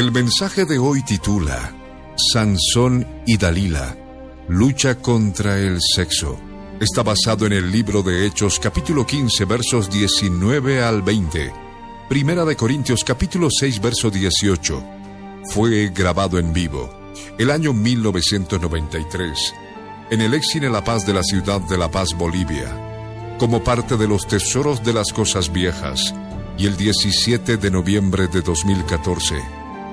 El mensaje de hoy titula Sansón y Dalila, lucha contra el sexo. Está basado en el libro de Hechos capítulo 15 versos 19 al 20. Primera de Corintios capítulo 6 verso 18. Fue grabado en vivo el año 1993 en el Exine La Paz de la ciudad de La Paz, Bolivia, como parte de los tesoros de las cosas viejas y el 17 de noviembre de 2014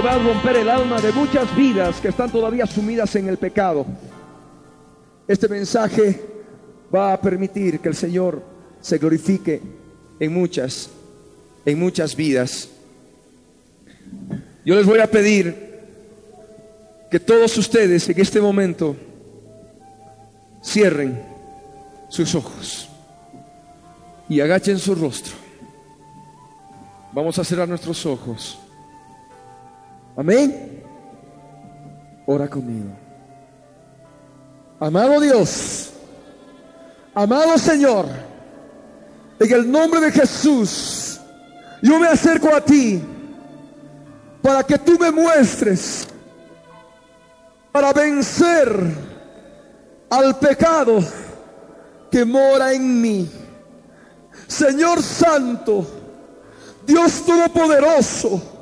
Va a romper el alma de muchas vidas que están todavía sumidas en el pecado. Este mensaje va a permitir que el Señor se glorifique en muchas, en muchas vidas. Yo les voy a pedir que todos ustedes en este momento cierren sus ojos y agachen su rostro. Vamos a cerrar nuestros ojos. Amén. Ora conmigo. Amado Dios, amado Señor, en el nombre de Jesús, yo me acerco a ti para que tú me muestres, para vencer al pecado que mora en mí. Señor Santo, Dios Todopoderoso,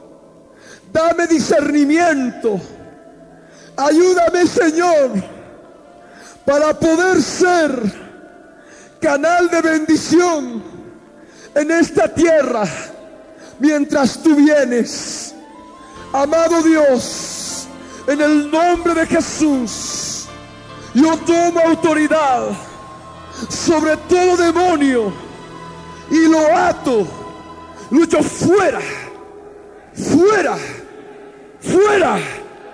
Dame discernimiento. Ayúdame, Señor, para poder ser canal de bendición en esta tierra mientras tú vienes. Amado Dios, en el nombre de Jesús, yo tomo autoridad sobre todo demonio y lo ato, lucho fuera, fuera fuera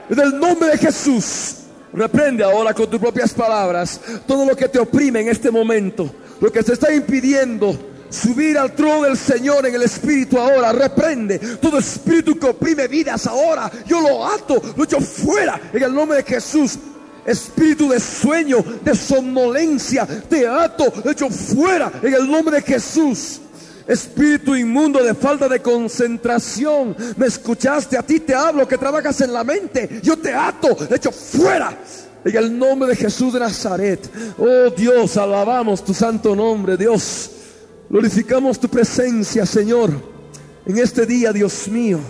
del nombre de Jesús. Reprende ahora con tus propias palabras todo lo que te oprime en este momento, lo que te está impidiendo subir al trono del Señor en el Espíritu ahora. Reprende todo espíritu que oprime vidas ahora. Yo lo ato, lo echo fuera en el nombre de Jesús. Espíritu de sueño, de somnolencia, te ato, echo fuera en el nombre de Jesús. Espíritu inmundo de falta de concentración. Me escuchaste, a ti te hablo que trabajas en la mente. Yo te ato, echo fuera. En el nombre de Jesús de Nazaret. Oh Dios, alabamos tu santo nombre, Dios. Glorificamos tu presencia, Señor. En este día, Dios mío.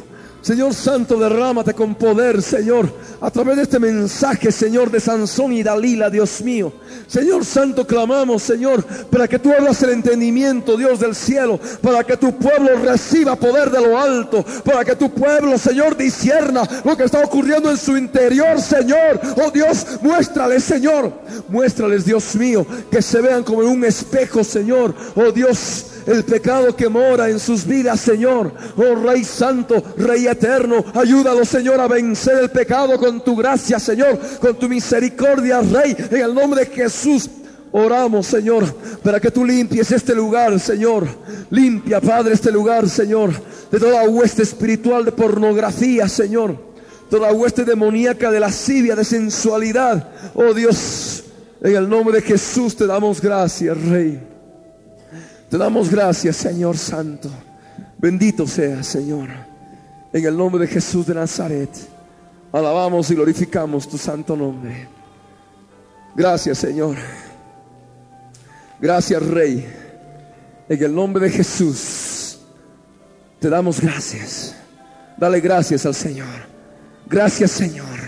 Señor Santo, derrámate con poder, Señor, a través de este mensaje, Señor, de Sansón y Dalila, Dios mío. Señor Santo, clamamos, Señor, para que tú abras el entendimiento, Dios del cielo, para que tu pueblo reciba poder de lo alto, para que tu pueblo, Señor, disierna lo que está ocurriendo en su interior, Señor. Oh Dios, muéstrales, Señor, muéstrales, Dios mío, que se vean como en un espejo, Señor. Oh Dios, el pecado que mora en sus vidas, Señor. Oh Rey Santo, Rey Eterno, ayúdalo, Señor, a vencer el pecado con tu gracia, Señor, con tu misericordia, Rey, en el nombre de Jesús. Oramos, Señor, para que tú limpies este lugar, Señor. Limpia, Padre, este lugar, Señor, de toda hueste espiritual de pornografía, Señor. Toda hueste demoníaca de lascivia, de sensualidad. Oh Dios, en el nombre de Jesús te damos gracias, Rey. Te damos gracias, Señor Santo. Bendito sea, Señor. En el nombre de Jesús de Nazaret. Alabamos y glorificamos tu santo nombre. Gracias, Señor. Gracias, Rey. En el nombre de Jesús, te damos gracias. Dale gracias al Señor. Gracias, Señor.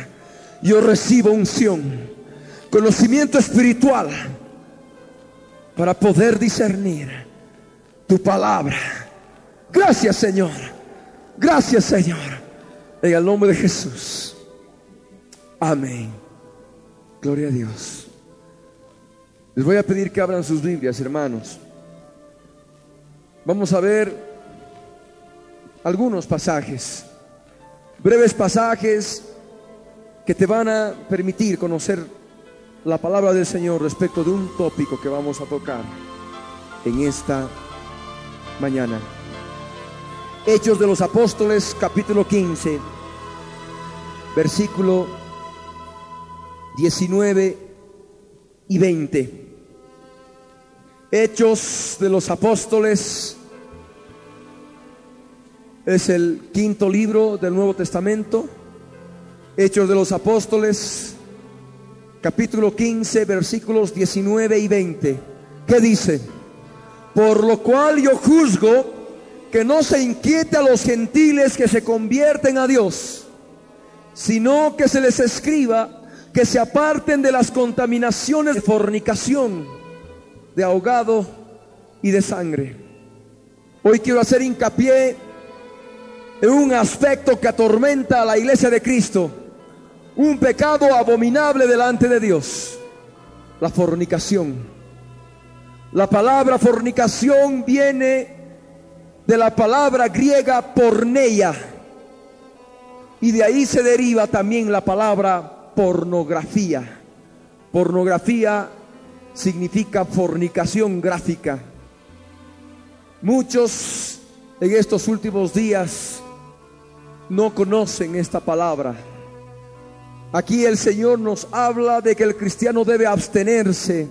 Yo recibo unción, conocimiento espiritual para poder discernir tu palabra. Gracias, Señor. Gracias, Señor. En el nombre de Jesús. Amén. Gloria a Dios. Les voy a pedir que abran sus Biblias, hermanos. Vamos a ver algunos pasajes, breves pasajes que te van a permitir conocer la palabra del Señor respecto de un tópico que vamos a tocar en esta mañana. Hechos de los Apóstoles, capítulo 15, versículo 19 y 20. Hechos de los Apóstoles es el quinto libro del Nuevo Testamento. Hechos de los Apóstoles, capítulo 15, versículos 19 y 20. ¿Qué dice? Por lo cual yo juzgo que no se inquiete a los gentiles que se convierten a Dios, sino que se les escriba que se aparten de las contaminaciones de fornicación, de ahogado y de sangre. Hoy quiero hacer hincapié en un aspecto que atormenta a la iglesia de Cristo, un pecado abominable delante de Dios, la fornicación. La palabra fornicación viene de la palabra griega porneia y de ahí se deriva también la palabra pornografía. Pornografía significa fornicación gráfica. Muchos en estos últimos días no conocen esta palabra. Aquí el Señor nos habla de que el cristiano debe abstenerse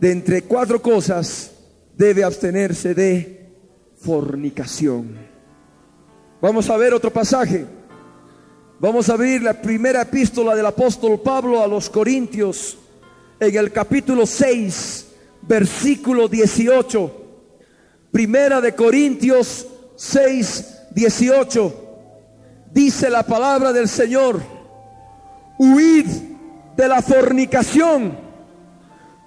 de entre cuatro cosas, debe abstenerse de fornicación. Vamos a ver otro pasaje. Vamos a abrir la primera epístola del apóstol Pablo a los Corintios en el capítulo 6, versículo 18. Primera de Corintios 6, 18. Dice la palabra del Señor, huid de la fornicación.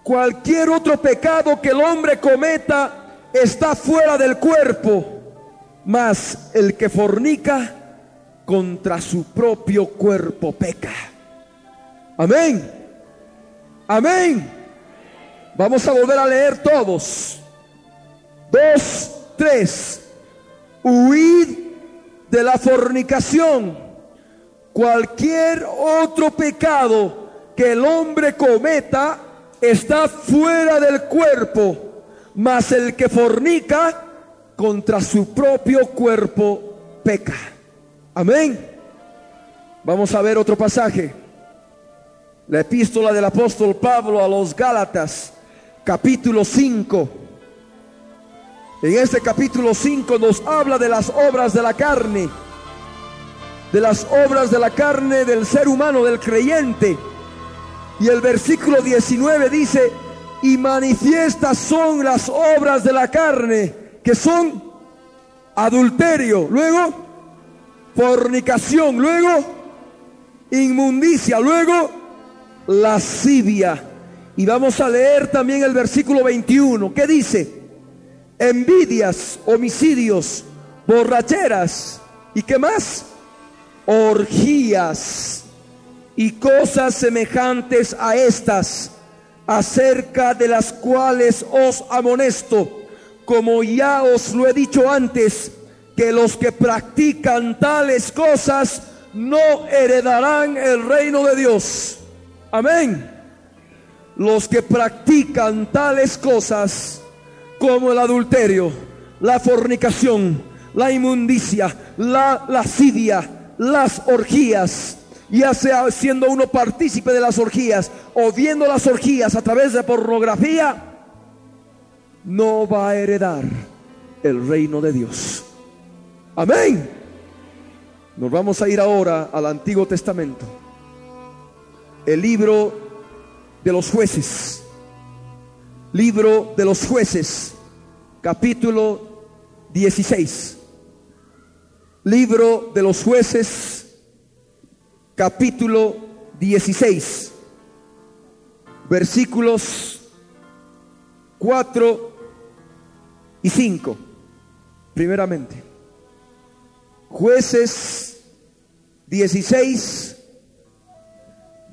Cualquier otro pecado que el hombre cometa está fuera del cuerpo, mas el que fornica contra su propio cuerpo peca. Amén. Amén. Vamos a volver a leer todos. Dos, tres. Huid de la fornicación. Cualquier otro pecado que el hombre cometa está fuera del cuerpo, mas el que fornica contra su propio cuerpo peca. Amén. Vamos a ver otro pasaje. La epístola del apóstol Pablo a los Gálatas, capítulo 5. En este capítulo 5 nos habla de las obras de la carne, de las obras de la carne del ser humano, del creyente. Y el versículo 19 dice, y manifiestas son las obras de la carne, que son adulterio. Luego, fornicación, luego inmundicia, luego lascivia. Y vamos a leer también el versículo 21, que dice, envidias, homicidios, borracheras, ¿y qué más? Orgías y cosas semejantes a estas, acerca de las cuales os amonesto, como ya os lo he dicho antes, que los que practican tales cosas no heredarán el reino de Dios. Amén. Los que practican tales cosas como el adulterio, la fornicación, la inmundicia, la lascivia, las orgías, ya sea siendo uno partícipe de las orgías o viendo las orgías a través de pornografía, no va a heredar el reino de Dios. Amén. Nos vamos a ir ahora al Antiguo Testamento. El libro de los jueces. Libro de los jueces, capítulo 16. Libro de los jueces, capítulo 16. Versículos 4 y 5. Primeramente. Jueces 16,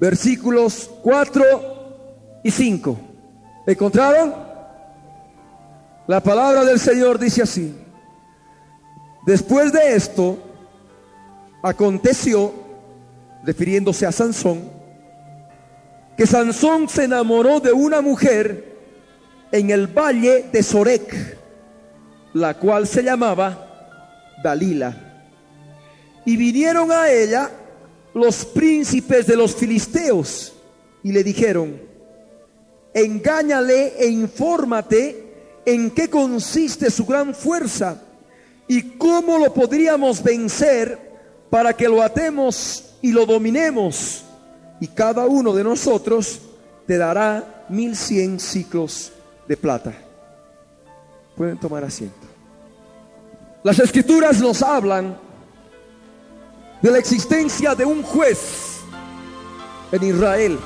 versículos 4 y 5. ¿Encontraron? La palabra del Señor dice así. Después de esto, aconteció, refiriéndose a Sansón, que Sansón se enamoró de una mujer en el valle de Sorek, la cual se llamaba Dalila. Y vinieron a ella los príncipes de los filisteos y le dijeron, engáñale e infórmate en qué consiste su gran fuerza y cómo lo podríamos vencer para que lo atemos y lo dominemos. Y cada uno de nosotros te dará mil cien ciclos de plata. Pueden tomar asiento. Las escrituras nos hablan de la existencia de un juez en Israel.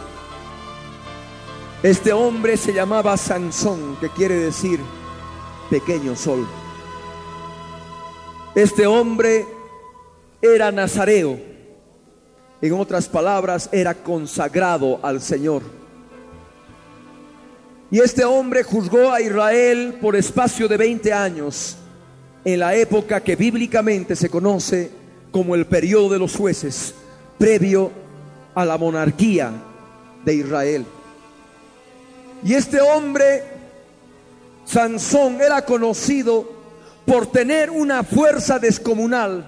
Este hombre se llamaba Sansón, que quiere decir pequeño sol. Este hombre era nazareo. En otras palabras, era consagrado al Señor. Y este hombre juzgó a Israel por espacio de 20 años, en la época que bíblicamente se conoce como el periodo de los jueces, previo a la monarquía de Israel. Y este hombre, Sansón, era conocido por tener una fuerza descomunal,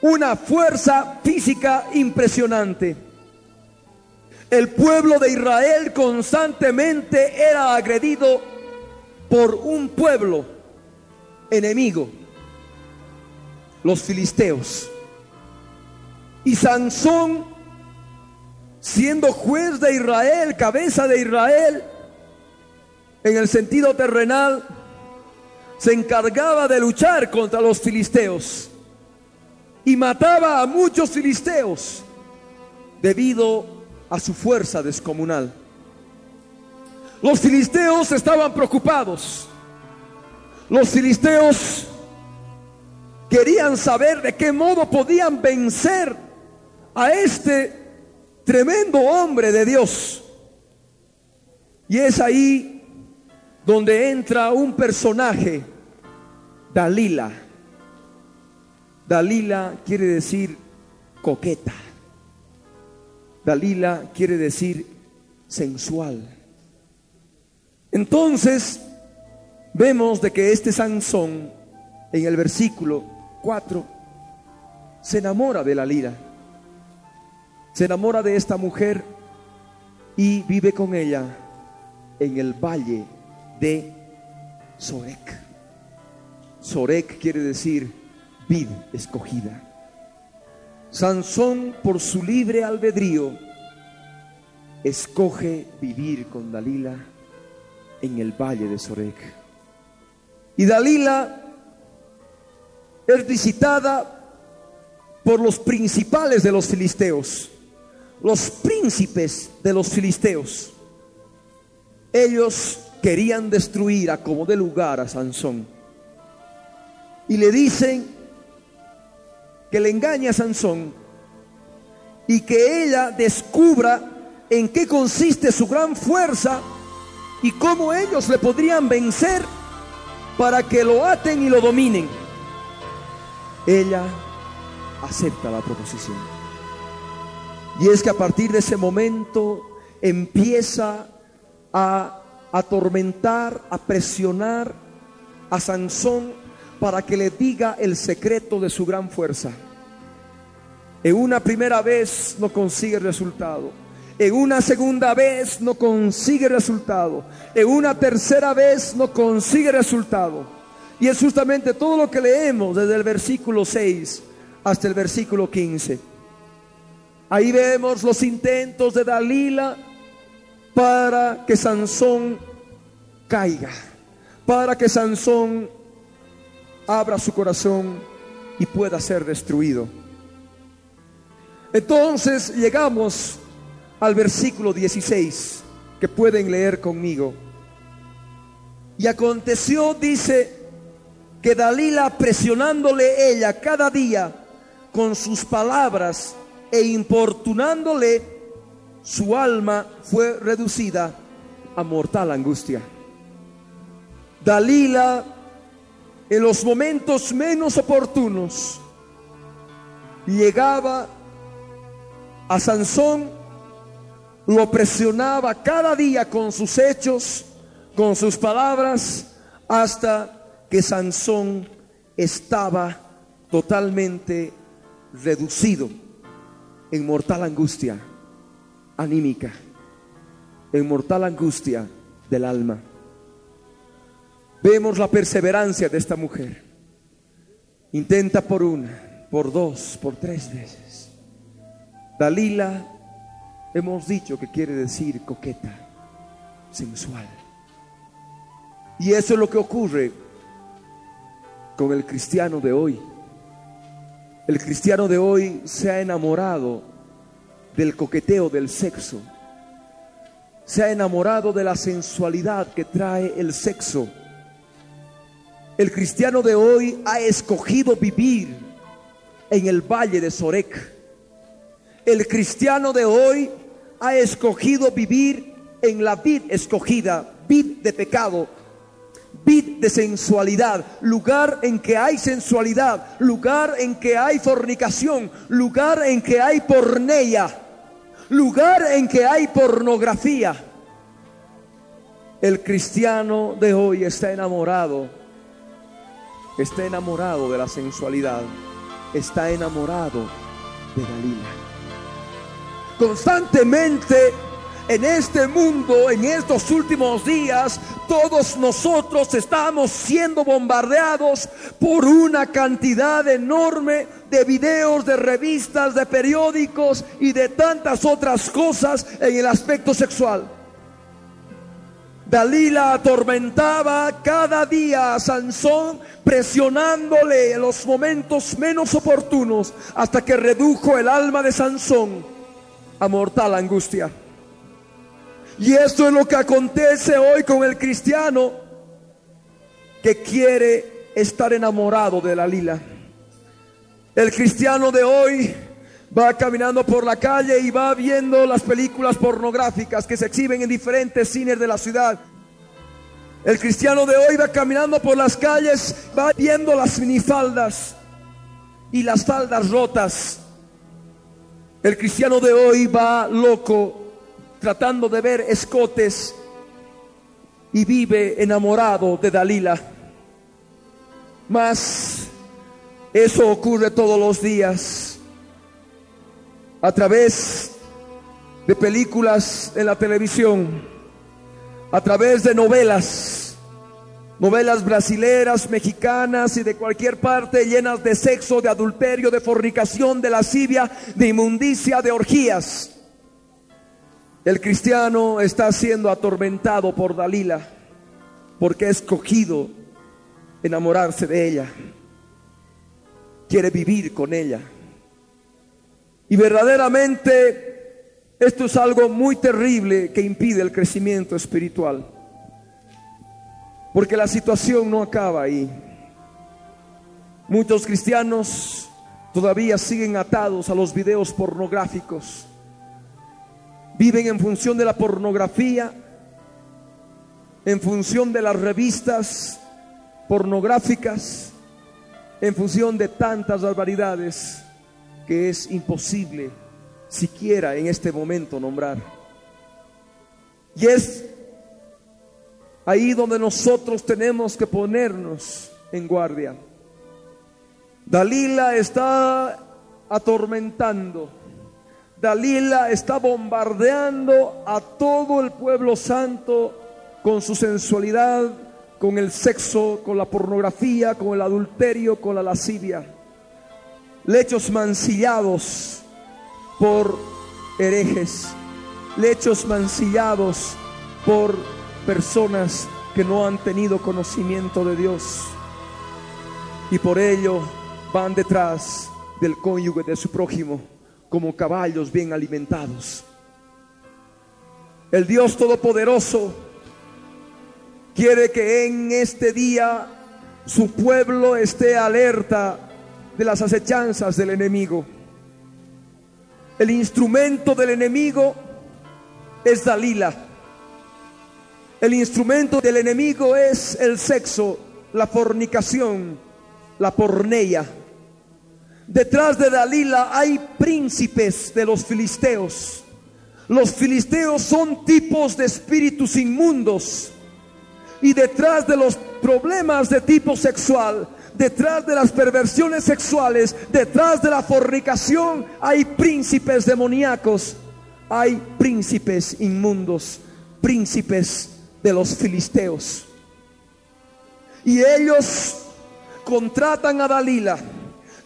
una fuerza física impresionante. El pueblo de Israel constantemente era agredido por un pueblo enemigo, los filisteos. Y Sansón, siendo juez de Israel, cabeza de Israel, en el sentido terrenal, se encargaba de luchar contra los filisteos y mataba a muchos filisteos debido a su fuerza descomunal. Los filisteos estaban preocupados. Los filisteos querían saber de qué modo podían vencer a este tremendo hombre de Dios. Y es ahí donde entra un personaje, Dalila. Dalila quiere decir coqueta. Dalila quiere decir sensual. Entonces, vemos de que este Sansón, en el versículo 4, se enamora de Dalila. Se enamora de esta mujer y vive con ella en el valle de Sorek. Sorek quiere decir vid escogida. Sansón, por su libre albedrío, escoge vivir con Dalila en el valle de Sorek. Y Dalila es visitada por los principales de los filisteos, los príncipes de los filisteos. Ellos querían destruir a como de lugar a Sansón. Y le dicen que le engañe a Sansón y que ella descubra en qué consiste su gran fuerza y cómo ellos le podrían vencer para que lo aten y lo dominen. Ella acepta la proposición. Y es que a partir de ese momento empieza a atormentar, a presionar a Sansón para que le diga el secreto de su gran fuerza. En una primera vez no consigue resultado. En una segunda vez no consigue resultado. En una tercera vez no consigue resultado. Y es justamente todo lo que leemos desde el versículo 6 hasta el versículo 15. Ahí vemos los intentos de Dalila para que Sansón caiga, para que Sansón abra su corazón y pueda ser destruido. Entonces llegamos al versículo 16, que pueden leer conmigo. Y aconteció, dice, que Dalila presionándole ella cada día con sus palabras e importunándole, su alma fue reducida a mortal angustia. Dalila, en los momentos menos oportunos, llegaba a Sansón, lo presionaba cada día con sus hechos, con sus palabras, hasta que Sansón estaba totalmente reducido en mortal angustia anímica, en mortal angustia del alma. Vemos la perseverancia de esta mujer. Intenta por una, por dos, por tres veces. Dalila, hemos dicho que quiere decir coqueta, sensual. Y eso es lo que ocurre con el cristiano de hoy. El cristiano de hoy se ha enamorado del coqueteo del sexo. Se ha enamorado de la sensualidad que trae el sexo. El cristiano de hoy ha escogido vivir en el valle de Sorek. El cristiano de hoy ha escogido vivir en la vid escogida, vid de pecado, vid de sensualidad, lugar en que hay sensualidad, lugar en que hay fornicación, lugar en que hay porneia, lugar en que hay pornografía. El cristiano de hoy está enamorado, está enamorado de la sensualidad, está enamorado de Dalila. Constantemente en este mundo, en estos últimos días, todos nosotros estamos siendo bombardeados por una cantidad enorme de videos, de revistas, de periódicos y de tantas otras cosas en el aspecto sexual. Dalila atormentaba cada día a Sansón presionándole en los momentos menos oportunos hasta que redujo el alma de Sansón a mortal angustia. Y esto es lo que acontece hoy con el cristiano que quiere estar enamorado de la lila. El cristiano de hoy va caminando por la calle y va viendo las películas pornográficas que se exhiben en diferentes cines de la ciudad. El cristiano de hoy va caminando por las calles, va viendo las minifaldas y las faldas rotas. El cristiano de hoy va loco tratando de ver escotes y vive enamorado de Dalila. Mas eso ocurre todos los días a través de películas en la televisión, a través de novelas, novelas brasileras, mexicanas y de cualquier parte llenas de sexo, de adulterio, de fornicación, de lascivia, de inmundicia, de orgías. El cristiano está siendo atormentado por Dalila porque ha escogido enamorarse de ella. Quiere vivir con ella. Y verdaderamente esto es algo muy terrible que impide el crecimiento espiritual. Porque la situación no acaba ahí. Muchos cristianos todavía siguen atados a los videos pornográficos Viven en función de la pornografía, en función de las revistas pornográficas, en función de tantas barbaridades que es imposible siquiera en este momento nombrar. Y es ahí donde nosotros tenemos que ponernos en guardia. Dalila está atormentando Dalila está bombardeando a todo el pueblo santo con su sensualidad, con el sexo, con la pornografía, con el adulterio, con la lascivia. Lechos mancillados por herejes, lechos mancillados por personas que no han tenido conocimiento de Dios y por ello van detrás del cónyuge de su prójimo como caballos bien alimentados. El Dios Todopoderoso quiere que en este día su pueblo esté alerta de las acechanzas del enemigo. El instrumento del enemigo es Dalila. El instrumento del enemigo es el sexo, la fornicación, la porneia. Detrás de Dalila hay príncipes de los filisteos. Los filisteos son tipos de espíritus inmundos. Y detrás de los problemas de tipo sexual, detrás de las perversiones sexuales, detrás de la fornicación, hay príncipes demoníacos, hay príncipes inmundos, príncipes de los filisteos. Y ellos contratan a Dalila.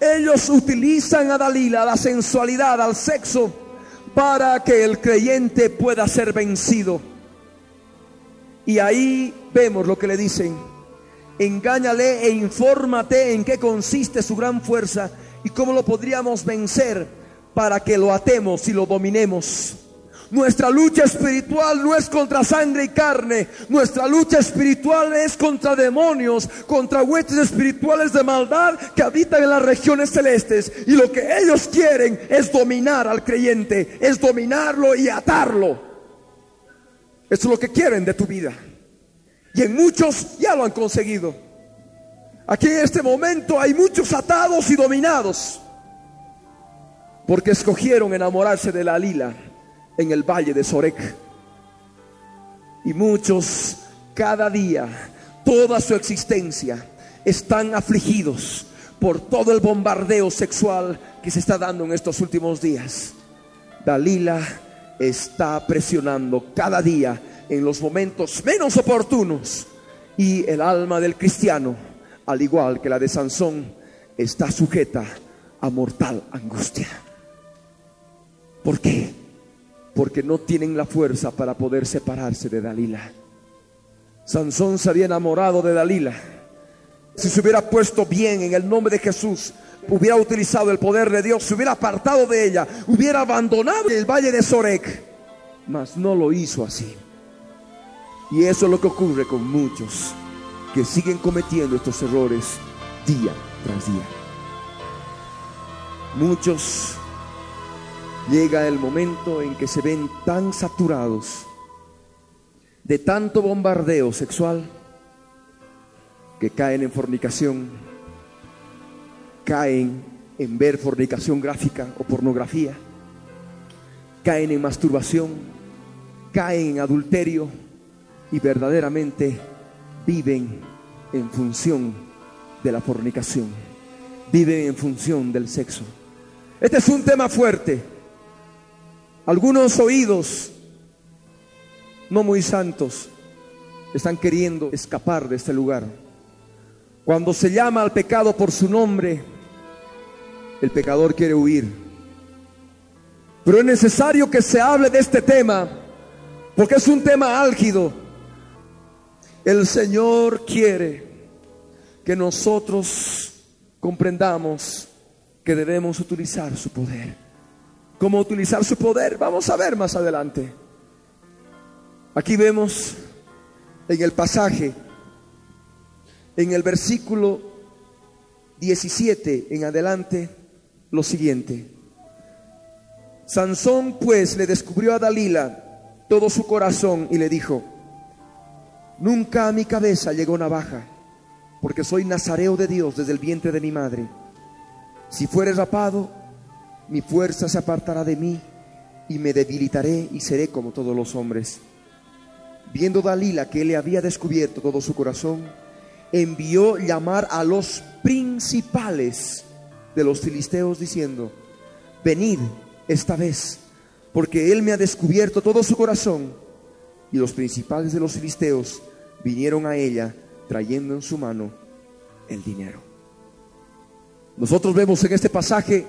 Ellos utilizan a Dalila, la sensualidad, al sexo, para que el creyente pueda ser vencido. Y ahí vemos lo que le dicen. Engáñale e infórmate en qué consiste su gran fuerza y cómo lo podríamos vencer para que lo atemos y lo dominemos. Nuestra lucha espiritual no es contra sangre y carne. Nuestra lucha espiritual es contra demonios, contra huestes espirituales de maldad que habitan en las regiones celestes. Y lo que ellos quieren es dominar al creyente, es dominarlo y atarlo. Eso es lo que quieren de tu vida. Y en muchos ya lo han conseguido. Aquí en este momento hay muchos atados y dominados. Porque escogieron enamorarse de la lila en el valle de Sorek. Y muchos cada día, toda su existencia, están afligidos por todo el bombardeo sexual que se está dando en estos últimos días. Dalila está presionando cada día en los momentos menos oportunos y el alma del cristiano, al igual que la de Sansón, está sujeta a mortal angustia. ¿Por qué? porque no tienen la fuerza para poder separarse de Dalila. Sansón se había enamorado de Dalila. Si se hubiera puesto bien en el nombre de Jesús, hubiera utilizado el poder de Dios, se hubiera apartado de ella, hubiera abandonado el valle de Sorek, mas no lo hizo así. Y eso es lo que ocurre con muchos que siguen cometiendo estos errores día tras día. Muchos llega el momento en que se ven tan saturados de tanto bombardeo sexual que caen en fornicación, caen en ver fornicación gráfica o pornografía, caen en masturbación, caen en adulterio y verdaderamente viven en función de la fornicación, viven en función del sexo. Este es un tema fuerte algunos oídos no muy santos están queriendo escapar de este lugar. Cuando se llama al pecado por su nombre, el pecador quiere huir. Pero es necesario que se hable de este tema, porque es un tema álgido. El Señor quiere que nosotros comprendamos que debemos utilizar su poder cómo utilizar su poder. Vamos a ver más adelante. Aquí vemos en el pasaje, en el versículo 17 en adelante, lo siguiente. Sansón pues le descubrió a Dalila todo su corazón y le dijo, nunca a mi cabeza llegó navaja, porque soy nazareo de Dios desde el vientre de mi madre. Si fuere rapado, mi fuerza se apartará de mí y me debilitaré y seré como todos los hombres. Viendo Dalila que él le había descubierto todo su corazón, envió llamar a los principales de los filisteos diciendo, venid esta vez, porque él me ha descubierto todo su corazón. Y los principales de los filisteos vinieron a ella trayendo en su mano el dinero. Nosotros vemos en este pasaje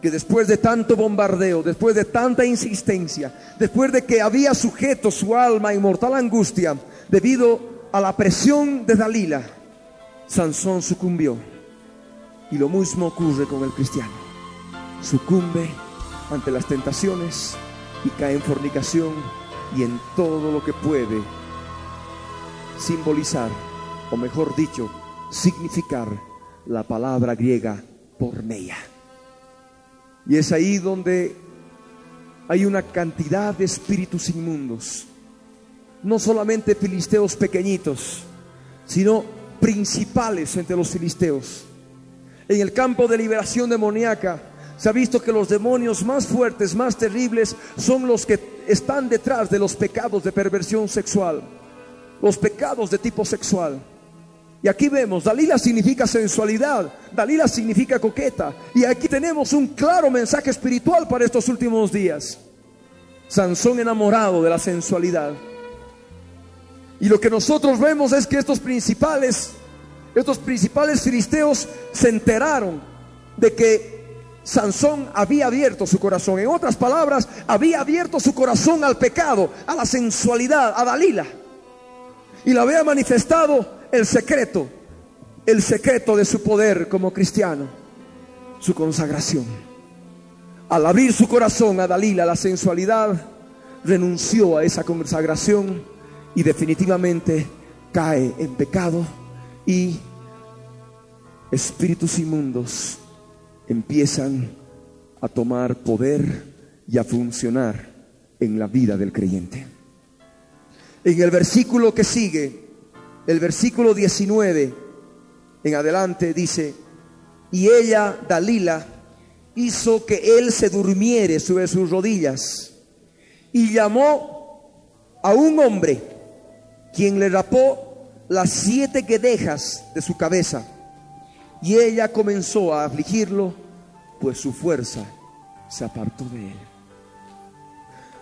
que después de tanto bombardeo, después de tanta insistencia, después de que había sujeto su alma en mortal angustia debido a la presión de Dalila, Sansón sucumbió. Y lo mismo ocurre con el cristiano. Sucumbe ante las tentaciones y cae en fornicación y en todo lo que puede simbolizar, o mejor dicho, significar la palabra griega porneia. Y es ahí donde hay una cantidad de espíritus inmundos, no solamente filisteos pequeñitos, sino principales entre los filisteos. En el campo de liberación demoníaca se ha visto que los demonios más fuertes, más terribles, son los que están detrás de los pecados de perversión sexual, los pecados de tipo sexual. Y aquí vemos, Dalila significa sensualidad, Dalila significa coqueta. Y aquí tenemos un claro mensaje espiritual para estos últimos días. Sansón enamorado de la sensualidad. Y lo que nosotros vemos es que estos principales, estos principales filisteos se enteraron de que Sansón había abierto su corazón. En otras palabras, había abierto su corazón al pecado, a la sensualidad, a Dalila. Y lo había manifestado el secreto, el secreto de su poder como cristiano, su consagración. Al abrir su corazón a Dalila, la sensualidad, renunció a esa consagración y definitivamente cae en pecado y espíritus inmundos empiezan a tomar poder y a funcionar en la vida del creyente. En el versículo que sigue, el versículo 19 en adelante dice, y ella, Dalila, hizo que él se durmiere sobre sus rodillas y llamó a un hombre, quien le rapó las siete guedejas de su cabeza. Y ella comenzó a afligirlo, pues su fuerza se apartó de él.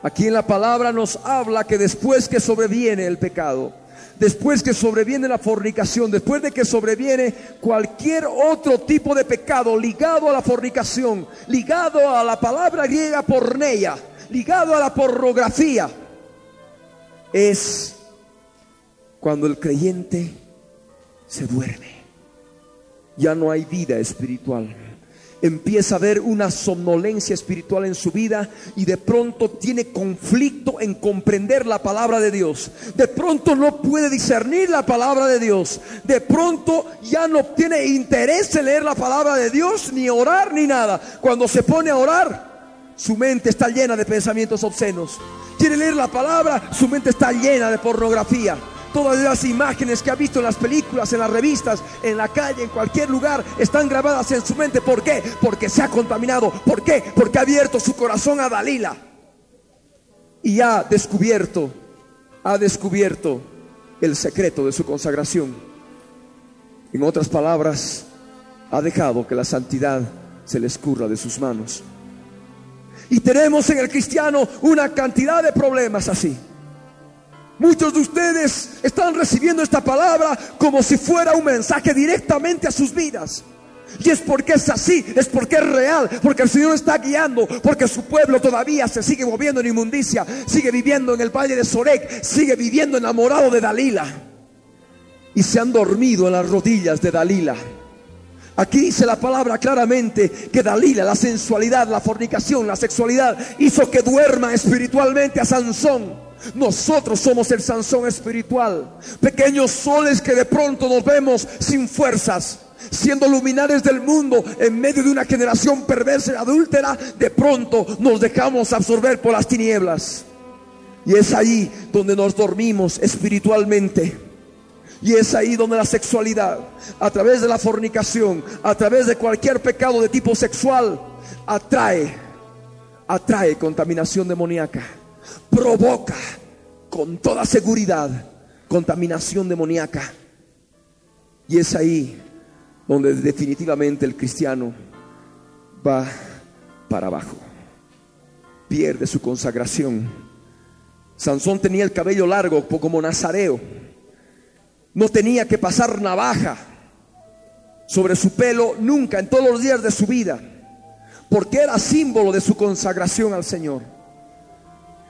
Aquí en la palabra nos habla que después que sobreviene el pecado, después que sobreviene la fornicación, después de que sobreviene cualquier otro tipo de pecado ligado a la fornicación, ligado a la palabra griega porneia, ligado a la pornografía, es cuando el creyente se duerme. Ya no hay vida espiritual empieza a haber una somnolencia espiritual en su vida y de pronto tiene conflicto en comprender la palabra de Dios. De pronto no puede discernir la palabra de Dios. De pronto ya no tiene interés en leer la palabra de Dios, ni orar, ni nada. Cuando se pone a orar, su mente está llena de pensamientos obscenos. Quiere leer la palabra, su mente está llena de pornografía. Todas las imágenes que ha visto en las películas, en las revistas, en la calle, en cualquier lugar, están grabadas en su mente. ¿Por qué? Porque se ha contaminado. ¿Por qué? Porque ha abierto su corazón a Dalila. Y ha descubierto, ha descubierto el secreto de su consagración. En otras palabras, ha dejado que la santidad se le escurra de sus manos. Y tenemos en el cristiano una cantidad de problemas así. Muchos de ustedes están recibiendo esta palabra como si fuera un mensaje directamente a sus vidas. Y es porque es así, es porque es real, porque el Señor está guiando, porque su pueblo todavía se sigue moviendo en inmundicia, sigue viviendo en el valle de Sorek, sigue viviendo enamorado de Dalila. Y se han dormido en las rodillas de Dalila. Aquí dice la palabra claramente que Dalila, la sensualidad, la fornicación, la sexualidad, hizo que duerma espiritualmente a Sansón. Nosotros somos el Sansón espiritual. Pequeños soles que de pronto nos vemos sin fuerzas. Siendo luminares del mundo en medio de una generación perversa y adúltera, de pronto nos dejamos absorber por las tinieblas. Y es ahí donde nos dormimos espiritualmente. Y es ahí donde la sexualidad, a través de la fornicación, a través de cualquier pecado de tipo sexual, atrae, atrae contaminación demoníaca provoca con toda seguridad contaminación demoníaca. Y es ahí donde definitivamente el cristiano va para abajo. Pierde su consagración. Sansón tenía el cabello largo como nazareo. No tenía que pasar navaja sobre su pelo nunca en todos los días de su vida porque era símbolo de su consagración al Señor.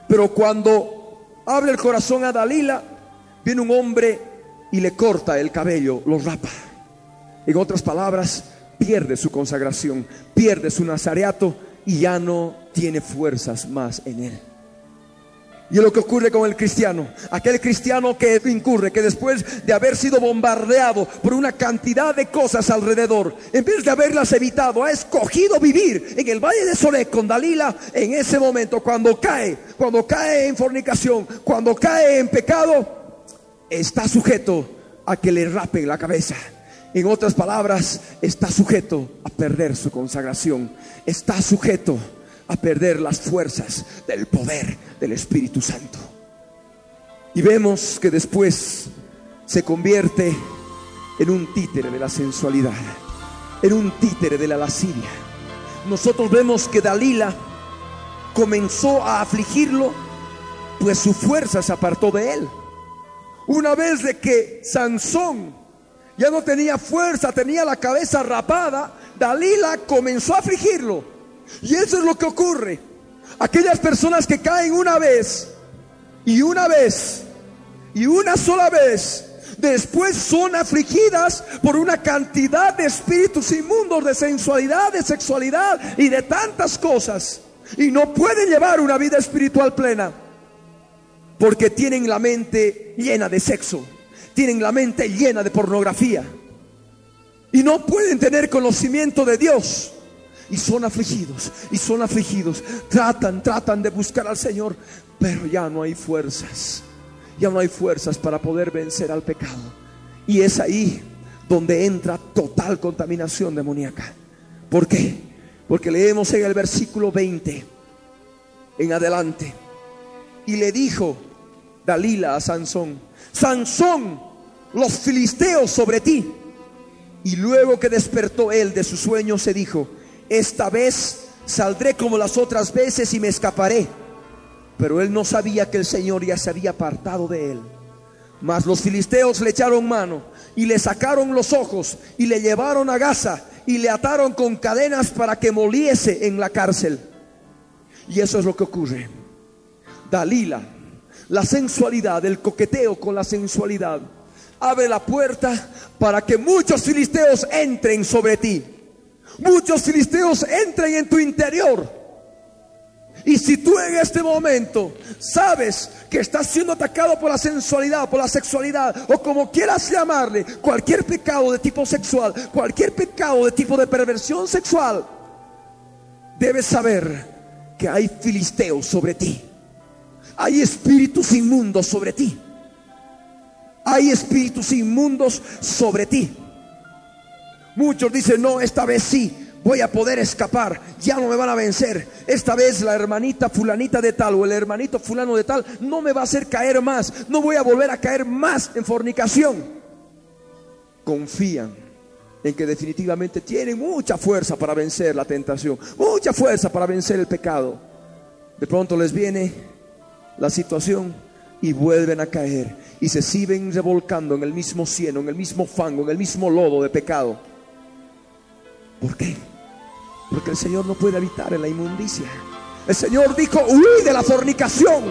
Pero cuando abre el corazón a Dalila, viene un hombre y le corta el cabello, lo rapa. En otras palabras, pierde su consagración, pierde su nazareato y ya no tiene fuerzas más en él. Y es lo que ocurre con el cristiano. Aquel cristiano que incurre, que después de haber sido bombardeado por una cantidad de cosas alrededor, en vez de haberlas evitado, ha escogido vivir en el valle de Soré con Dalila en ese momento, cuando cae, cuando cae en fornicación, cuando cae en pecado, está sujeto a que le rapen la cabeza. En otras palabras, está sujeto a perder su consagración. Está sujeto a perder las fuerzas del poder del Espíritu Santo. Y vemos que después se convierte en un títere de la sensualidad, en un títere de la lascivia. Nosotros vemos que Dalila comenzó a afligirlo, pues su fuerza se apartó de él. Una vez de que Sansón ya no tenía fuerza, tenía la cabeza rapada, Dalila comenzó a afligirlo y eso es lo que ocurre. Aquellas personas que caen una vez y una vez y una sola vez, después son afligidas por una cantidad de espíritus inmundos, de sensualidad, de sexualidad y de tantas cosas. Y no pueden llevar una vida espiritual plena porque tienen la mente llena de sexo, tienen la mente llena de pornografía y no pueden tener conocimiento de Dios y son afligidos, y son afligidos. Tratan, tratan de buscar al Señor, pero ya no hay fuerzas. Ya no hay fuerzas para poder vencer al pecado. Y es ahí donde entra total contaminación demoníaca. ¿Por qué? Porque leemos en el versículo 20 en adelante. Y le dijo Dalila a Sansón, Sansón, los filisteos sobre ti. Y luego que despertó él de su sueño, se dijo, esta vez saldré como las otras veces y me escaparé. Pero él no sabía que el Señor ya se había apartado de él. Mas los filisteos le echaron mano y le sacaron los ojos y le llevaron a Gaza y le ataron con cadenas para que moliese en la cárcel. Y eso es lo que ocurre. Dalila, la sensualidad, el coqueteo con la sensualidad, abre la puerta para que muchos filisteos entren sobre ti muchos filisteos entren en tu interior. Y si tú en este momento sabes que estás siendo atacado por la sensualidad, por la sexualidad, o como quieras llamarle, cualquier pecado de tipo sexual, cualquier pecado de tipo de perversión sexual, debes saber que hay filisteos sobre ti. Hay espíritus inmundos sobre ti. Hay espíritus inmundos sobre ti. Muchos dicen, no, esta vez sí, voy a poder escapar, ya no me van a vencer. Esta vez la hermanita fulanita de tal o el hermanito fulano de tal no me va a hacer caer más, no voy a volver a caer más en fornicación. Confían en que definitivamente tienen mucha fuerza para vencer la tentación, mucha fuerza para vencer el pecado. De pronto les viene la situación y vuelven a caer y se siguen revolcando en el mismo cieno, en el mismo fango, en el mismo lodo de pecado. ¿Por qué? Porque el Señor no puede habitar en la inmundicia. El Señor dijo, huí de la fornicación.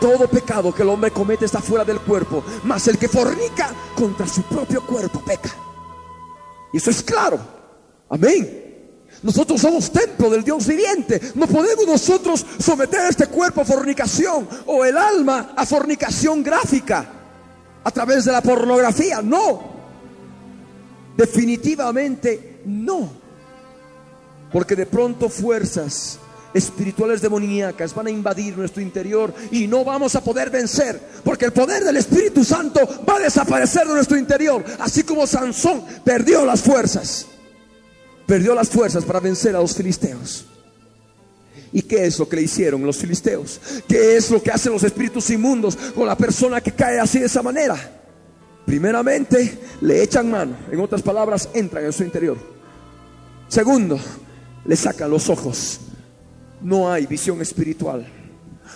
Todo pecado que el hombre comete está fuera del cuerpo, mas el que fornica contra su propio cuerpo peca. Y eso es claro. Amén. Nosotros somos templo del Dios viviente. No podemos nosotros someter este cuerpo a fornicación o el alma a fornicación gráfica a través de la pornografía. No. Definitivamente no. Porque de pronto fuerzas espirituales demoníacas van a invadir nuestro interior y no vamos a poder vencer, porque el poder del Espíritu Santo va a desaparecer de nuestro interior, así como Sansón perdió las fuerzas. Perdió las fuerzas para vencer a los filisteos. ¿Y qué es lo que le hicieron los filisteos? ¿Qué es lo que hacen los espíritus inmundos con la persona que cae así de esa manera? Primeramente, le echan mano. En otras palabras, entran en su interior. Segundo, le sacan los ojos. No hay visión espiritual.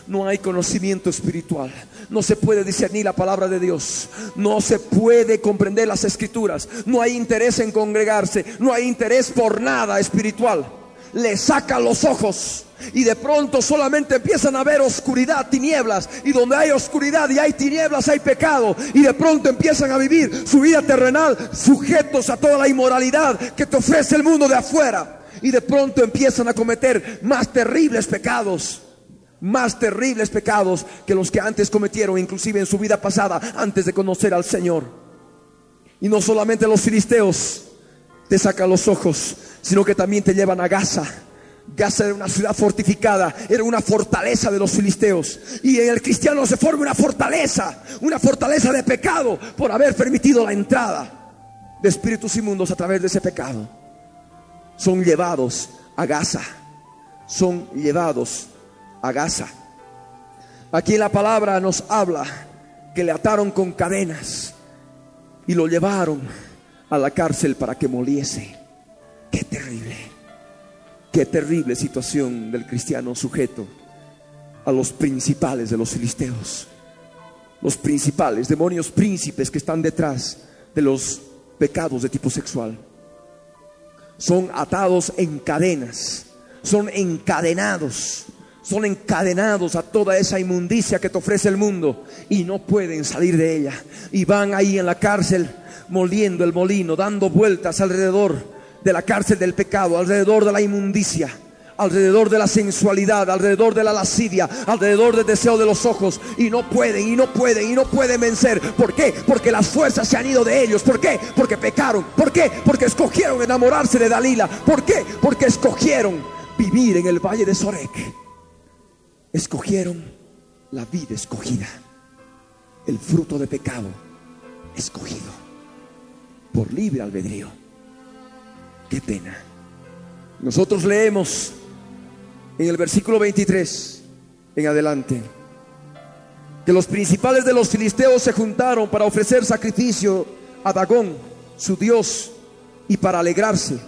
no hay conocimiento espiritual, no se puede discernir la palabra de Dios, no se puede comprender las escrituras, no hay interés en congregarse, no hay interés por nada espiritual. Le saca los ojos y de pronto solamente empiezan a ver oscuridad, tinieblas, y donde hay oscuridad y hay tinieblas hay pecado, y de pronto empiezan a vivir su vida terrenal sujetos a toda la inmoralidad que te ofrece el mundo de afuera, y de pronto empiezan a cometer más terribles pecados más terribles pecados que los que antes cometieron, inclusive en su vida pasada, antes de conocer al Señor. Y no solamente los filisteos te sacan los ojos, sino que también te llevan a Gaza. Gaza era una ciudad fortificada, era una fortaleza de los filisteos. Y en el cristiano se forma una fortaleza, una fortaleza de pecado por haber permitido la entrada de espíritus inmundos a través de ese pecado. Son llevados a Gaza, son llevados a Gaza. Aquí la palabra nos habla que le ataron con cadenas y lo llevaron a la cárcel para que moliese. Qué terrible, qué terrible situación del cristiano sujeto a los principales de los filisteos. Los principales, demonios príncipes que están detrás de los pecados de tipo sexual. Son atados en cadenas, son encadenados son encadenados a toda esa inmundicia que te ofrece el mundo y no pueden salir de ella. Y van ahí en la cárcel moliendo el molino, dando vueltas alrededor de la cárcel del pecado, alrededor de la inmundicia, alrededor de la sensualidad, alrededor de la lascivia, alrededor del deseo de los ojos y no pueden y no pueden y no pueden vencer. ¿Por qué? Porque las fuerzas se han ido de ellos. ¿Por qué? Porque pecaron. ¿Por qué? Porque escogieron enamorarse de Dalila. ¿Por qué? Porque escogieron vivir en el valle de Sorek escogieron la vida escogida, el fruto de pecado escogido por libre albedrío. Qué pena. Nosotros leemos en el versículo 23 en adelante que los principales de los filisteos se juntaron para ofrecer sacrificio a Dagón, su dios, y para alegrarse.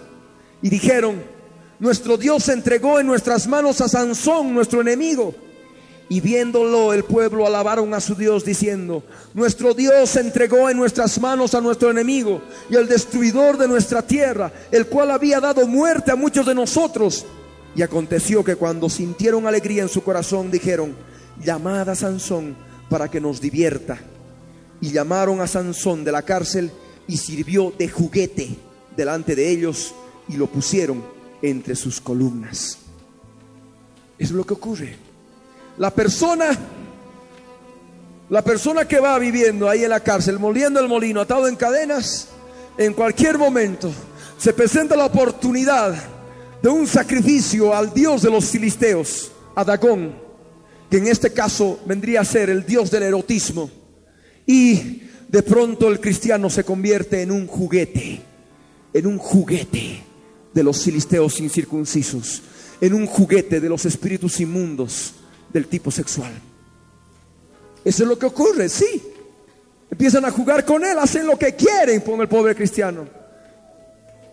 Y dijeron, nuestro Dios entregó en nuestras manos a Sansón, nuestro enemigo. Y viéndolo el pueblo alabaron a su Dios diciendo, nuestro Dios entregó en nuestras manos a nuestro enemigo y al destruidor de nuestra tierra, el cual había dado muerte a muchos de nosotros. Y aconteció que cuando sintieron alegría en su corazón, dijeron, llamad a Sansón para que nos divierta. Y llamaron a Sansón de la cárcel y sirvió de juguete delante de ellos y lo pusieron entre sus columnas. Es lo que ocurre. La persona, la persona que va viviendo ahí en la cárcel, moliendo el molino, atado en cadenas, en cualquier momento se presenta la oportunidad de un sacrificio al dios de los filisteos, a Dagón, que en este caso vendría a ser el dios del erotismo. Y de pronto el cristiano se convierte en un juguete, en un juguete de los filisteos incircuncisos, en un juguete de los espíritus inmundos del tipo sexual. Eso es lo que ocurre, sí. Empiezan a jugar con él, hacen lo que quieren con el pobre cristiano.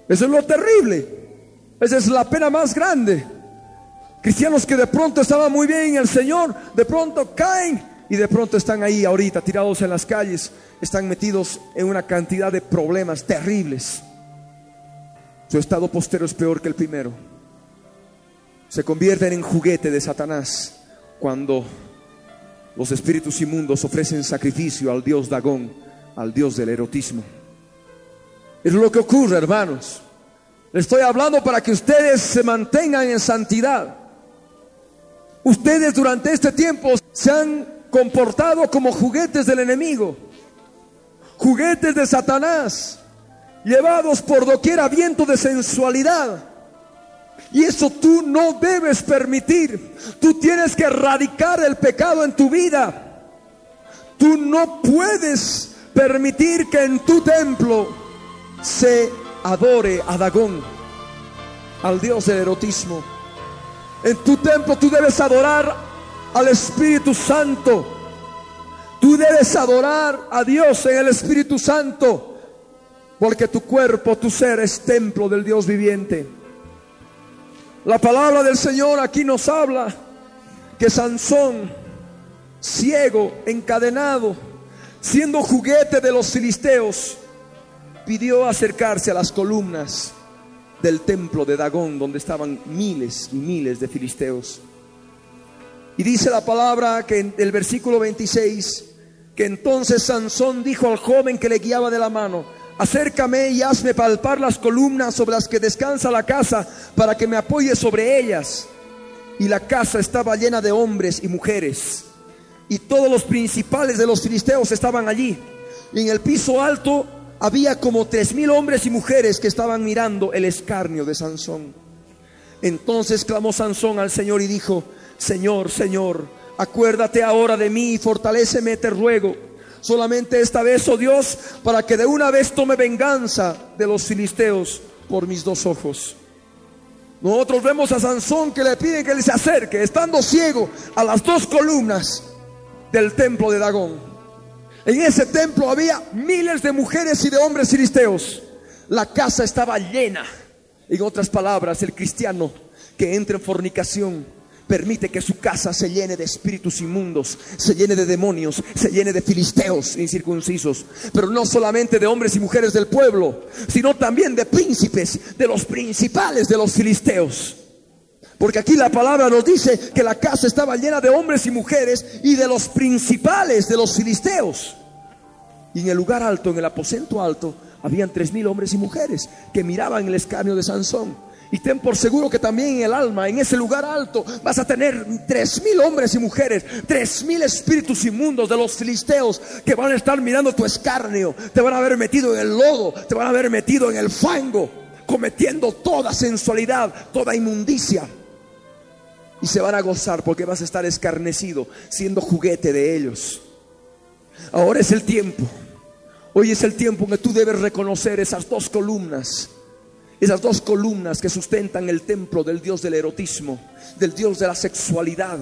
Eso es lo terrible. Esa es la pena más grande. Cristianos que de pronto estaban muy bien en el Señor, de pronto caen y de pronto están ahí ahorita tirados en las calles, están metidos en una cantidad de problemas terribles. Su estado postero es peor que el primero. Se convierten en juguete de Satanás cuando los espíritus inmundos ofrecen sacrificio al dios Dagón, al dios del erotismo. Es lo que ocurre, hermanos. Le estoy hablando para que ustedes se mantengan en santidad. Ustedes durante este tiempo se han comportado como juguetes del enemigo, juguetes de Satanás llevados por doquier viento de sensualidad. Y eso tú no debes permitir. Tú tienes que erradicar el pecado en tu vida. Tú no puedes permitir que en tu templo se adore a Dagón, al Dios del erotismo. En tu templo tú debes adorar al Espíritu Santo. Tú debes adorar a Dios en el Espíritu Santo. Porque tu cuerpo, tu ser es templo del Dios viviente. La palabra del Señor aquí nos habla que Sansón, ciego, encadenado, siendo juguete de los filisteos, pidió acercarse a las columnas del templo de Dagón, donde estaban miles y miles de filisteos. Y dice la palabra que en el versículo 26, que entonces Sansón dijo al joven que le guiaba de la mano, acércame y hazme palpar las columnas sobre las que descansa la casa para que me apoye sobre ellas. Y la casa estaba llena de hombres y mujeres. Y todos los principales de los filisteos estaban allí. Y en el piso alto había como tres mil hombres y mujeres que estaban mirando el escarnio de Sansón. Entonces clamó Sansón al Señor y dijo, Señor, Señor, acuérdate ahora de mí y fortaléceme, te ruego. Solamente esta vez, oh Dios, para que de una vez tome venganza de los filisteos por mis dos ojos. Nosotros vemos a Sansón que le piden que le se acerque, estando ciego, a las dos columnas del templo de Dagón. En ese templo había miles de mujeres y de hombres filisteos. La casa estaba llena. En otras palabras, el cristiano que entra en fornicación permite que su casa se llene de espíritus inmundos, se llene de demonios, se llene de filisteos incircuncisos, pero no solamente de hombres y mujeres del pueblo, sino también de príncipes, de los principales de los filisteos. Porque aquí la palabra nos dice que la casa estaba llena de hombres y mujeres y de los principales de los filisteos. Y en el lugar alto, en el aposento alto, habían tres mil hombres y mujeres que miraban el escarnio de Sansón. Y ten por seguro que también en el alma, en ese lugar alto, vas a tener tres mil hombres y mujeres, tres mil espíritus inmundos de los filisteos que van a estar mirando tu escarnio, te van a haber metido en el lodo, te van a haber metido en el fango, cometiendo toda sensualidad, toda inmundicia. Y se van a gozar porque vas a estar escarnecido, siendo juguete de ellos. Ahora es el tiempo. Hoy es el tiempo en que tú debes reconocer esas dos columnas esas dos columnas que sustentan el templo del Dios del erotismo, del Dios de la sexualidad,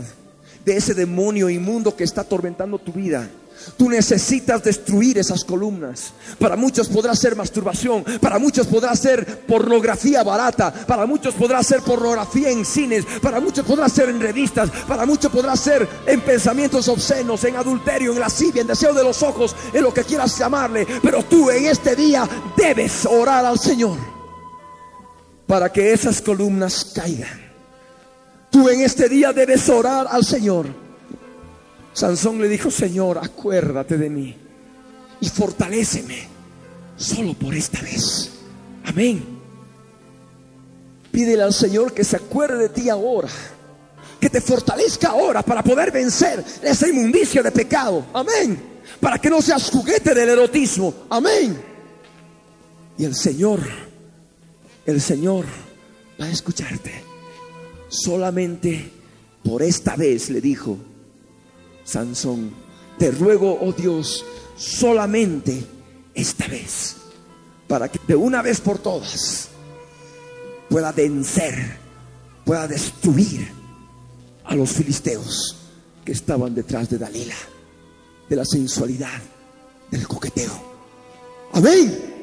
de ese demonio inmundo que está atormentando tu vida. Tú necesitas destruir esas columnas. Para muchos podrá ser masturbación, para muchos podrá ser pornografía barata, para muchos podrá ser pornografía en cines, para muchos podrá ser en revistas, para muchos podrá ser en pensamientos obscenos, en adulterio, en lascivia, en deseo de los ojos, en lo que quieras llamarle. Pero tú en este día debes orar al Señor para que esas columnas caigan. Tú en este día debes orar al Señor. Sansón le dijo, Señor, acuérdate de mí y fortaléceme solo por esta vez. Amén. Pídele al Señor que se acuerde de ti ahora, que te fortalezca ahora para poder vencer esa inmundicia de pecado. Amén. Para que no seas juguete del erotismo. Amén. Y el Señor el Señor va a escucharte. Solamente por esta vez le dijo Sansón, te ruego, oh Dios, solamente esta vez, para que de una vez por todas pueda vencer, pueda destruir a los filisteos que estaban detrás de Dalila, de la sensualidad, del coqueteo. Amén.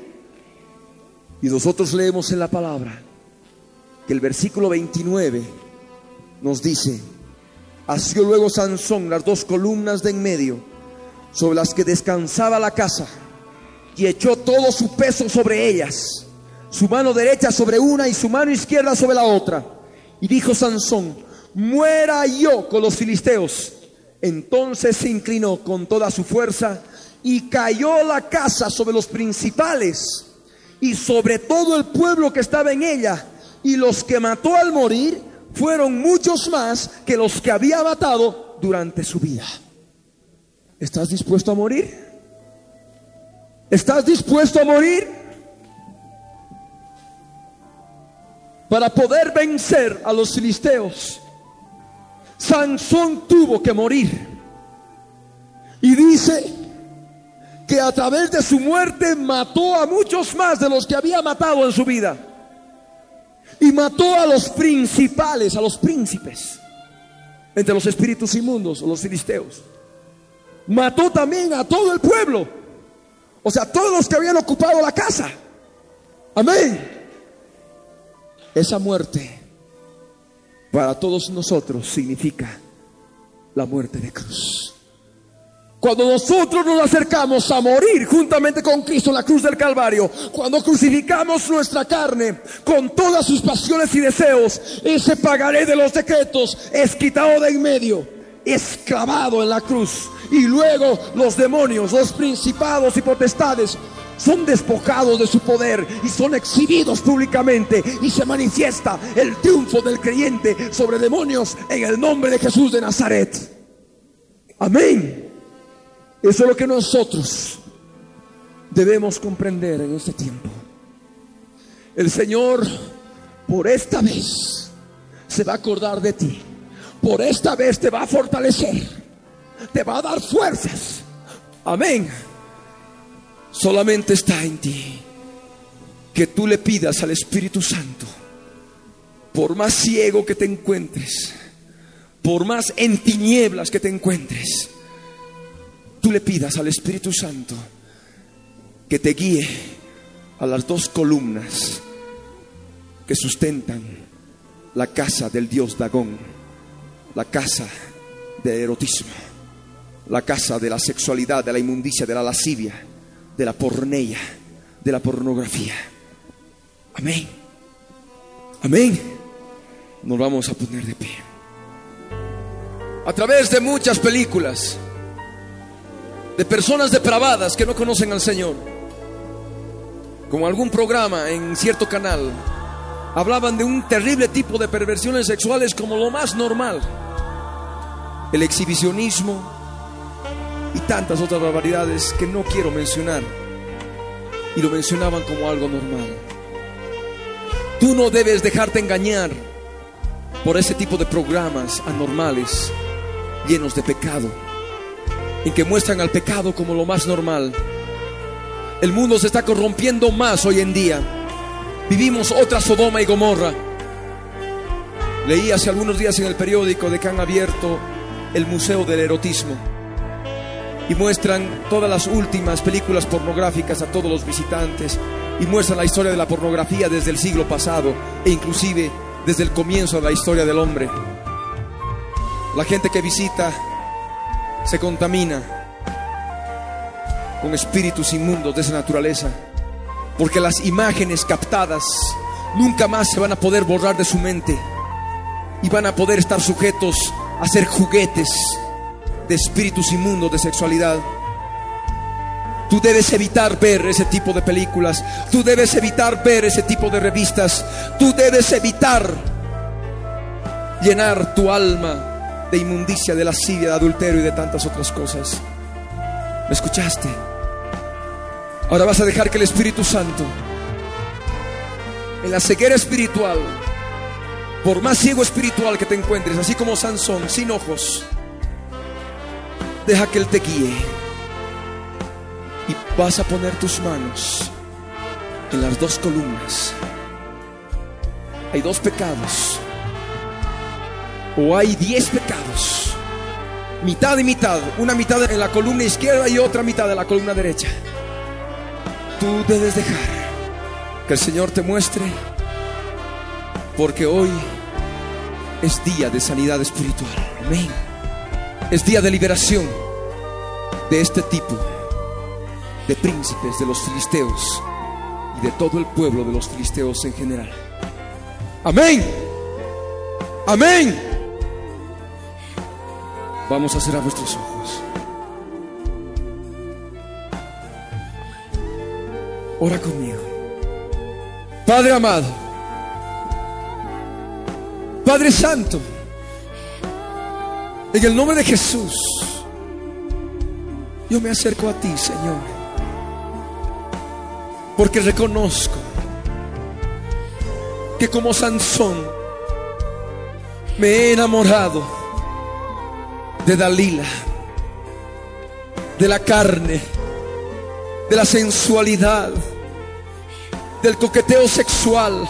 Y nosotros leemos en la palabra que el versículo 29 nos dice, asió luego Sansón las dos columnas de en medio sobre las que descansaba la casa y echó todo su peso sobre ellas, su mano derecha sobre una y su mano izquierda sobre la otra. Y dijo Sansón, muera yo con los filisteos. Entonces se inclinó con toda su fuerza y cayó la casa sobre los principales y sobre todo el pueblo que estaba en ella. Y los que mató al morir fueron muchos más que los que había matado durante su vida. ¿Estás dispuesto a morir? ¿Estás dispuesto a morir? Para poder vencer a los filisteos, Sansón tuvo que morir. Y dice que a través de su muerte mató a muchos más de los que había matado en su vida. Y mató a los principales, a los príncipes, entre los espíritus inmundos, o los filisteos. Mató también a todo el pueblo, o sea, todos los que habían ocupado la casa. Amén. Esa muerte para todos nosotros significa la muerte de cruz. Cuando nosotros nos acercamos a morir juntamente con Cristo en la cruz del Calvario, cuando crucificamos nuestra carne con todas sus pasiones y deseos, ese pagaré de los decretos es quitado de en medio, es clavado en la cruz. Y luego los demonios, los principados y potestades son despojados de su poder y son exhibidos públicamente y se manifiesta el triunfo del creyente sobre demonios en el nombre de Jesús de Nazaret. Amén. Eso es lo que nosotros debemos comprender en este tiempo. El Señor por esta vez se va a acordar de ti. Por esta vez te va a fortalecer. Te va a dar fuerzas. Amén. Solamente está en ti que tú le pidas al Espíritu Santo, por más ciego que te encuentres, por más en tinieblas que te encuentres, tú le pidas al Espíritu Santo que te guíe a las dos columnas que sustentan la casa del dios Dagón, la casa del erotismo, la casa de la sexualidad, de la inmundicia, de la lascivia, de la porneia, de la pornografía. Amén. Amén. Nos vamos a poner de pie. A través de muchas películas, de personas depravadas que no conocen al Señor. Como algún programa en cierto canal, hablaban de un terrible tipo de perversiones sexuales como lo más normal. El exhibicionismo y tantas otras barbaridades que no quiero mencionar. Y lo mencionaban como algo normal. Tú no debes dejarte engañar por ese tipo de programas anormales, llenos de pecado en que muestran al pecado como lo más normal. El mundo se está corrompiendo más hoy en día. Vivimos otra Sodoma y Gomorra. Leí hace algunos días en el periódico de que han abierto el Museo del Erotismo y muestran todas las últimas películas pornográficas a todos los visitantes y muestran la historia de la pornografía desde el siglo pasado e inclusive desde el comienzo de la historia del hombre. La gente que visita se contamina con espíritus inmundos de esa naturaleza. Porque las imágenes captadas nunca más se van a poder borrar de su mente y van a poder estar sujetos a ser juguetes de espíritus inmundos de sexualidad. Tú debes evitar ver ese tipo de películas. Tú debes evitar ver ese tipo de revistas. Tú debes evitar llenar tu alma de inmundicia, de lascivia, de adulterio y de tantas otras cosas. ¿Me escuchaste? Ahora vas a dejar que el Espíritu Santo, en la ceguera espiritual, por más ciego espiritual que te encuentres, así como Sansón, sin ojos, deja que Él te guíe. Y vas a poner tus manos en las dos columnas. Hay dos pecados o hay diez pecados, mitad y mitad, una mitad en la columna izquierda y otra mitad en la columna derecha. Tú debes dejar que el Señor te muestre, porque hoy es día de sanidad espiritual. Amén. Es día de liberación de este tipo de príncipes de los filisteos y de todo el pueblo de los filisteos en general. Amén. Amén. Vamos a cerrar nuestros ojos. Ora conmigo. Padre amado, Padre Santo, en el nombre de Jesús, yo me acerco a ti, Señor, porque reconozco que como Sansón me he enamorado de Dalila, de la carne, de la sensualidad, del coqueteo sexual.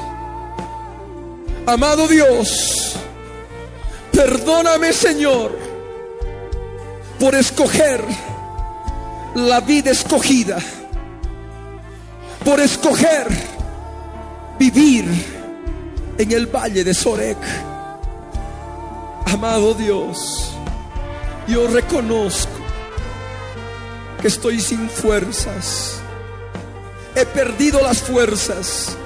Amado Dios, perdóname Señor por escoger la vida escogida, por escoger vivir en el valle de Sorek. Amado Dios, Yo reconozco que estoy sin fuerzas. He perdido las fuerzas